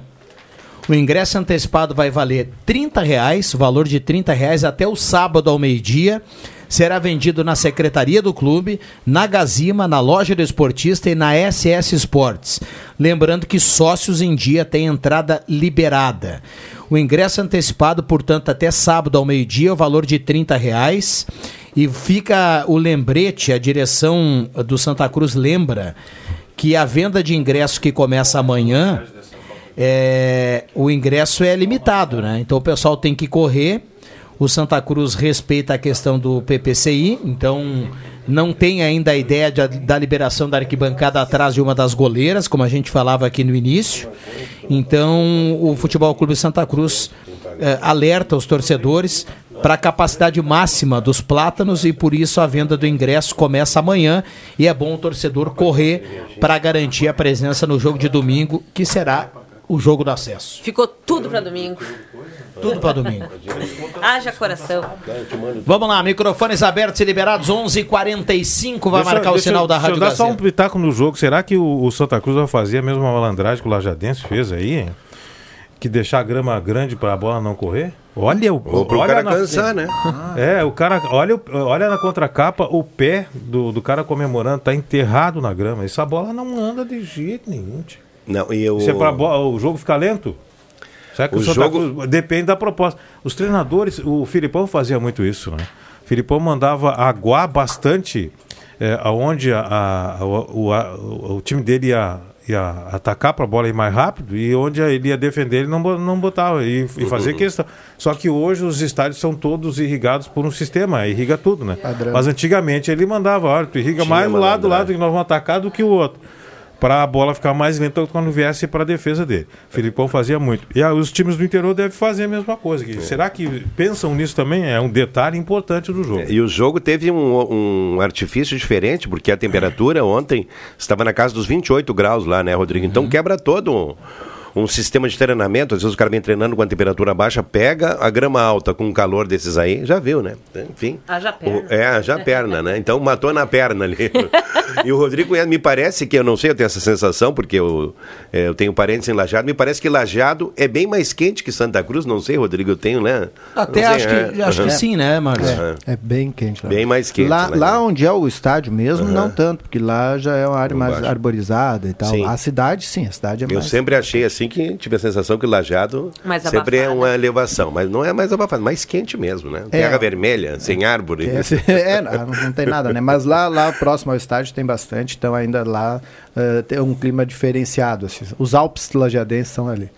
O ingresso antecipado vai valer 30 reais, valor de 30 reais até o sábado ao meio-dia. Será vendido na secretaria do clube, na Gazima, na loja do esportista e na SS Esportes. Lembrando que sócios em dia têm entrada liberada. O ingresso antecipado, portanto, até sábado ao meio-dia, o valor de 30 reais. E fica o lembrete, a direção do Santa Cruz lembra que a venda de ingresso que começa amanhã é, o ingresso é limitado, né? Então o pessoal tem que correr. O Santa Cruz respeita a questão do PPCI, então não tem ainda a ideia de- da liberação da arquibancada atrás de uma das goleiras, como a gente falava aqui no início. Então o Futebol Clube Santa Cruz eh, alerta os torcedores para a capacidade máxima dos plátanos e por isso a venda do ingresso começa amanhã e é bom o torcedor correr para garantir a presença no jogo de domingo, que será o jogo do acesso. Ficou tudo para domingo. Tudo para domingo. Haja coração. Vamos lá, microfones abertos e liberados, 11:45 vai Deixa- marcar o deixa- sinal da deixa eu Rádio dar só um Gazeta. pitaco no jogo. Será que o, o Santa Cruz vai fazer a mesma malandragem que o Lajadense fez aí? hein? Que deixar a grama grande para a bola não correr? Olha o Ou pro olha cara na- cansar, né? É, o cara, olha, o- olha na contracapa, o pé do, do cara comemorando tá enterrado na grama. Essa bola não anda de jeito nenhum. tio. Não, e eu... Isso é pra bo- o jogo ficar lento? Será que o, O Santa jogo- Cruz- depende da proposta. Os treinadores, o Filipão fazia muito isso, né? O Filipão mandava aguar bastante é, aonde a, a- o, a- o- time dele ia, ia atacar para a bola ir mais rápido e onde ele ia defender ele não, não botava e, e fazia questão. Só que hoje os estádios são todos irrigados por um sistema, irriga tudo, né? Padrão. Mas antigamente ele mandava, olha, tu irriga Tinha mais do lado lado que nós vamos atacar do que o outro para a bola ficar mais lenta quando viesse para a defesa dele. O Filipão fazia muito. E ah, os times do interior devem fazer a mesma coisa. Que- Será que pensam nisso também? É um detalhe importante do jogo. E o jogo teve um, um artifício diferente, porque a temperatura ontem estava na casa dos 28 graus lá, né, Rodrigo? Então quebra todo um, um sistema de treinamento. Às vezes o cara vem treinando com a temperatura baixa, pega a grama alta com um calor desses aí, já viu, né? Enfim. Haja perna. O- é, já perna, né? Então matou na perna ali. e o Rodrigo, me parece que, eu não sei, eu tenho essa sensação, porque eu, é, eu tenho parentes em Lajado, me parece que Lajado é bem mais quente que Santa Cruz, não sei, Rodrigo, eu tenho, né? Até Não acho sei, que, é. acho que sim, né, Marcos? Aham. É bem quente lá. Bem mais quente. Lá, né? lá onde é o estádio mesmo, não tanto, porque lá já é uma área mais arborizada e tal. Sim. A cidade, sim, a cidade é Eu mais. sempre achei assim que tive a sensação que Lajado Mais sempre é uma elevação, mas não é mais abafado, mais quente mesmo, né? Terra vermelha, sem árvore. É, é, não, não tem nada, né? Mas lá, lá próximo ao estádio tem bastante, então ainda lá eh, ter um clima diferenciado. assim. Os Alpes lajadenses estão ali.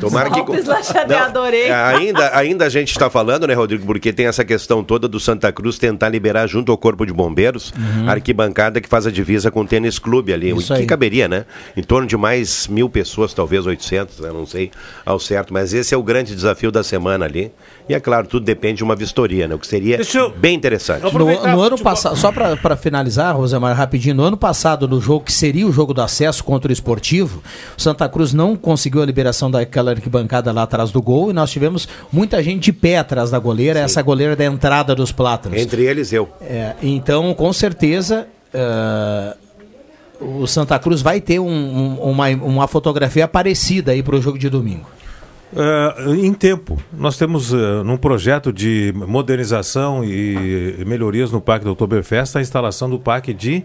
Tomara que. Alpes Não, adorei. é, ainda, ainda a gente está falando, né, Rodrigo? Porque tem essa questão toda do Santa Cruz tentar liberar junto ao Corpo de Bombeiros Uhum. a arquibancada que faz a divisa com o tênis clube ali. Isso o que aí. caberia, né? Em torno de mais mil pessoas, talvez 800, né? não sei ao certo. Mas esse é o grande desafio da semana ali. E é claro, tudo depende de uma vistoria, né? O que seria bem interessante. No, no ano passado, só para finalizar, Rosemar, rapidinho, no ano passado, no jogo que seria o jogo do acesso contra o esportivo, o Santa Cruz não conseguiu a liberação daquela arquibancada lá atrás do gol e nós tivemos muita gente de pé atrás da goleira, essa goleira da entrada dos plátanos. Entre eles, eu. É, então, com certeza, eh, o Santa Cruz vai ter um- um- uma, uma fotografia parecida aí para o jogo de domingo. É, em tempo, nós temos é, num projeto de modernização e melhorias no Parque do Oktoberfest a instalação do parque de,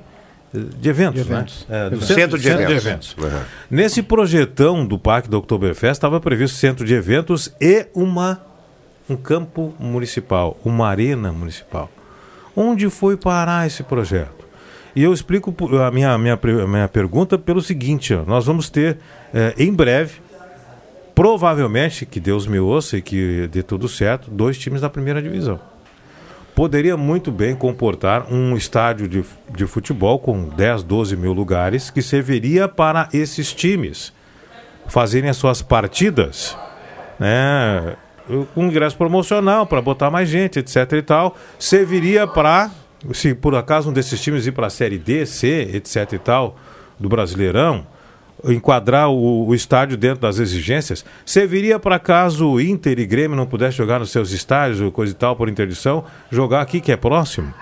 de eventos. De eventos. Né? É, do Centro de eventos. Uhum. Nesse projetão do Parque do Oktoberfest estava previsto centro de eventos e uma, um campo municipal, uma arena municipal. Onde foi parar esse projeto? E eu explico por- a minha, minha, minha pergunta pelo seguinte: ó, nós vamos ter eh, em breve, provavelmente, que Deus me ouça e que dê tudo certo, dois times da primeira divisão. Poderia muito bem comportar um estádio de, de futebol com 10, 12 mil lugares que serviria para esses times fazerem as suas partidas, né, com ingresso promocional para botar mais gente, etc e tal, serviria para se por acaso um desses times ir para a série D, C, etc e tal do Brasileirão, enquadrar o, o estádio dentro das exigências, serviria para caso Inter e Grêmio não pudessem jogar nos seus estádios ou coisa e tal por interdição, jogar aqui que é próximo.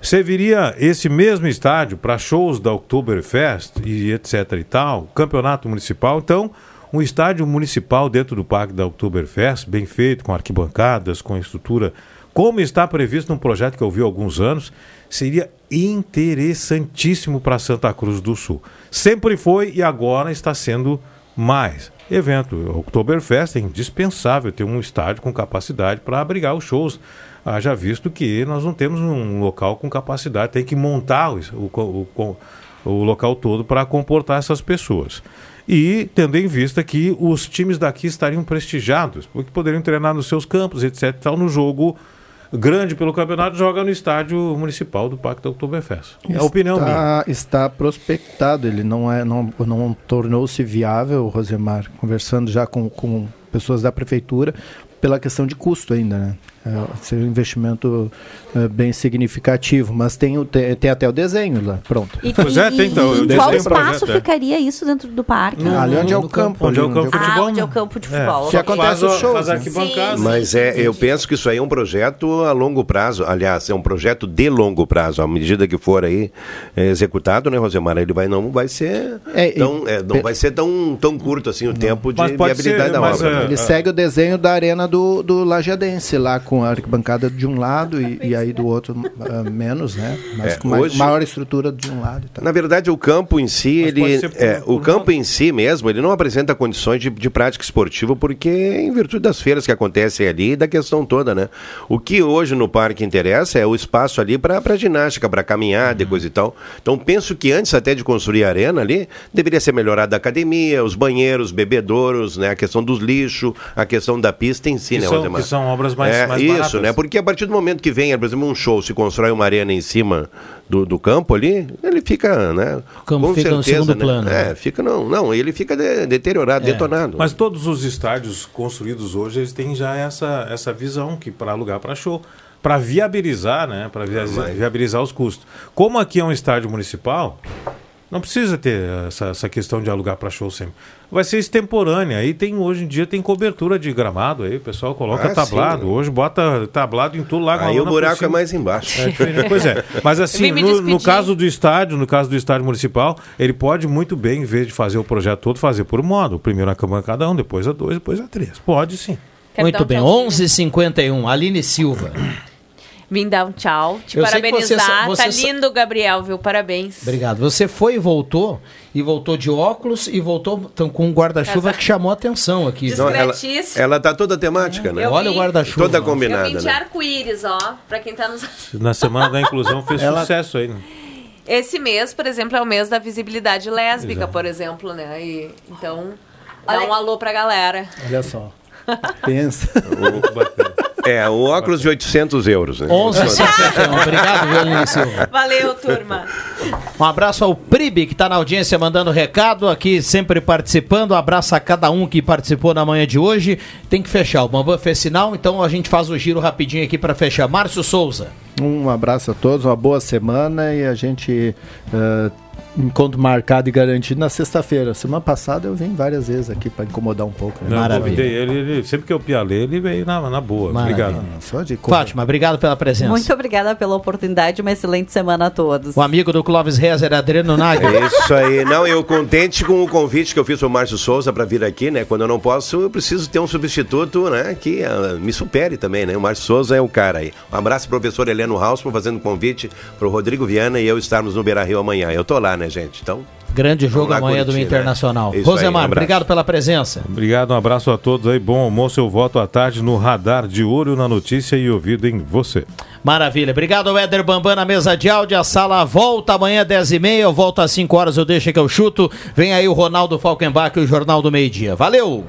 Serviria esse mesmo estádio para shows da Oktoberfest e etc e tal, campeonato municipal. Então, um estádio municipal dentro do parque da Oktoberfest, bem feito, com arquibancadas, com estrutura, como está previsto num projeto que eu vi há alguns anos, seria interessantíssimo para Santa Cruz do Sul. Sempre foi e agora está sendo mais. Evento, Oktoberfest é indispensável ter um estádio com capacidade para abrigar os shows. Haja visto que nós não temos um local com capacidade, tem que montar o, o, o, o local todo para comportar essas pessoas. E tendo em vista que os times daqui estariam prestigiados, porque poderiam treinar nos seus campos, etc. Tal, no jogo grande pelo campeonato, joga no estádio municipal do da Oktoberfest. É a opinião minha. está, está prospectado, ele não, é, não, não tornou-se viável, Rosemar, conversando já com, com pessoas da prefeitura, pela questão de custo ainda, né? É, seria um investimento é, bem significativo, mas tem, o- tem, tem até o desenho lá, pronto. E, e- e- e em qual espaço ficaria isso dentro do parque? ali onde é o campo. Onde é o campo de Ah, futebol. onde é o campo de futebol. Que acontece os shows. né? Mas é, eu penso que isso aí é um projeto a longo prazo. Aliás, é um projeto de longo prazo. À medida que for aí é, executado, né, Rosemar? Ele vai não vai ser É, tão, é, não vai ser tão, tão curto assim o tempo de viabilidade da obra. né? Ele segue o desenho da arena do, do Lajadense, lá com a arquibancada de um lado e, e aí do outro ah, menos, né? Mas É, com hoje- maior estrutura de um lado. e tal. Na verdade, o campo em si, ele, pode ser por- é, o campo em si mesmo, ele não apresenta condições de, de prática esportiva, porque em virtude das feiras que acontecem ali e da questão toda, né? O que hoje no parque interessa é o espaço ali para ginástica, para caminhada e coisa e tal. Então, penso que antes até de construir a arena ali, deveria ser melhorada a academia, os banheiros, bebedouros, né? A questão dos lixos, a questão da pista em si, Que né, são- que são obras mais- é, mais Isso, baratas. né? Porque a partir do momento que vem, por exemplo, um show, se constrói uma arena em cima do, do campo ali, ele fica, né? O campo com fica no certeza, segundo né? plano, É, né? fica não, não, ele fica de- deteriorado, É, detonado. Mas todos os estádios construídos hoje eles têm já essa, essa visão que para alugar para show, para viabilizar, né, para viabilizar os custos. Como aqui é um estádio municipal, não precisa ter essa, essa questão de alugar para show sempre. Vai ser extemporânea. Aí tem hoje em dia tem cobertura de gramado aí, o pessoal coloca Ah, tablado. sim. Hoje bota tablado em tudo lá. com a Aí o buraco é mais embaixo. É. Pois é. Mas assim, no, no caso do estádio, no caso do estádio municipal, ele pode muito bem, em vez de fazer o projeto todo, fazer por modo. Primeiro a cada um, depois a dois, depois a três. Pode sim. Quer Muito um bem, tchauzinho? 11h51, Aline Silva. Vim dar um tchau, te Eu você parabenizar. sa- você tá sa- lindo, Gabriel, viu? Parabéns. Obrigado. Você foi e voltou, e voltou de óculos, e voltou então, com um guarda-chuva que chamou a atenção aqui. Não, ela, ela tá toda temática, né? Eu Olha vi. o guarda-chuva. Toda Eu combinada, vim de né? arco-íris, ó, pra quem tá nos... Na semana da inclusão fez Ela- sucesso aí. né? Esse mês, por exemplo, é o mês da visibilidade lésbica, Exato. por exemplo, né? E, então, dá um alô pra galera. Olha só. Pensa. É, o óculos de 800 euros, né? 11,71. Obrigado, Violino Silva. Valeu, turma. Um abraço ao Pribe, que está na audiência mandando recado, aqui sempre participando. Um abraço a cada um que participou na manhã de hoje. Tem que fechar. O Bambam fez sinal, então a gente faz o giro rapidinho aqui para fechar. Márcio Souza. Um abraço a todos, uma boa semana e a gente eh, encontro marcado e garantido na sexta-feira. Semana passada eu vim várias vezes aqui para incomodar um pouco. né? Eu convidei ele, ele- sempre que eu pialei, ele veio na, na boa. Maravilha. Obrigado. Só de Fátima, obrigado pela presença. Muito obrigada pela oportunidade, uma excelente semana a todos. O amigo do Clóvis Rezer, Adriano Nagel. É isso aí. Não, eu contente com o convite que eu fiz pro Márcio Souza para vir aqui, né? Quando eu não posso, eu preciso ter um substituto, né? Que ah, me supere também, né? O Márcio Souza é o cara aí. Um abraço, professor Heleno Hausmann, fazendo convite pro Rodrigo Viana e eu estarmos no Beira Rio amanhã. Eu tô lá, né, gente? Então. Grande jogo amanhã do né? Internacional. Isso aí, um Rosemar, obrigado pela presença. Obrigado, um abraço a todos aí. Bom almoço, eu volto à tarde no Radar de Olho na Notícia e ouvido em você. Maravilha. Obrigado, Éder Bambam, na mesa de áudio. A sala volta amanhã, 10h30. Eu volto às 5 horas, eu deixo que eu chuto. Vem aí o Ronaldo Falkenbach e o Jornal do Meio Dia. Valeu!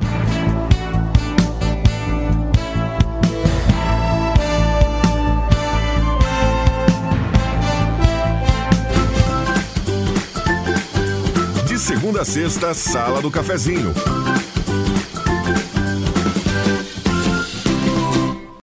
Sexta, Sala do Cafezinho.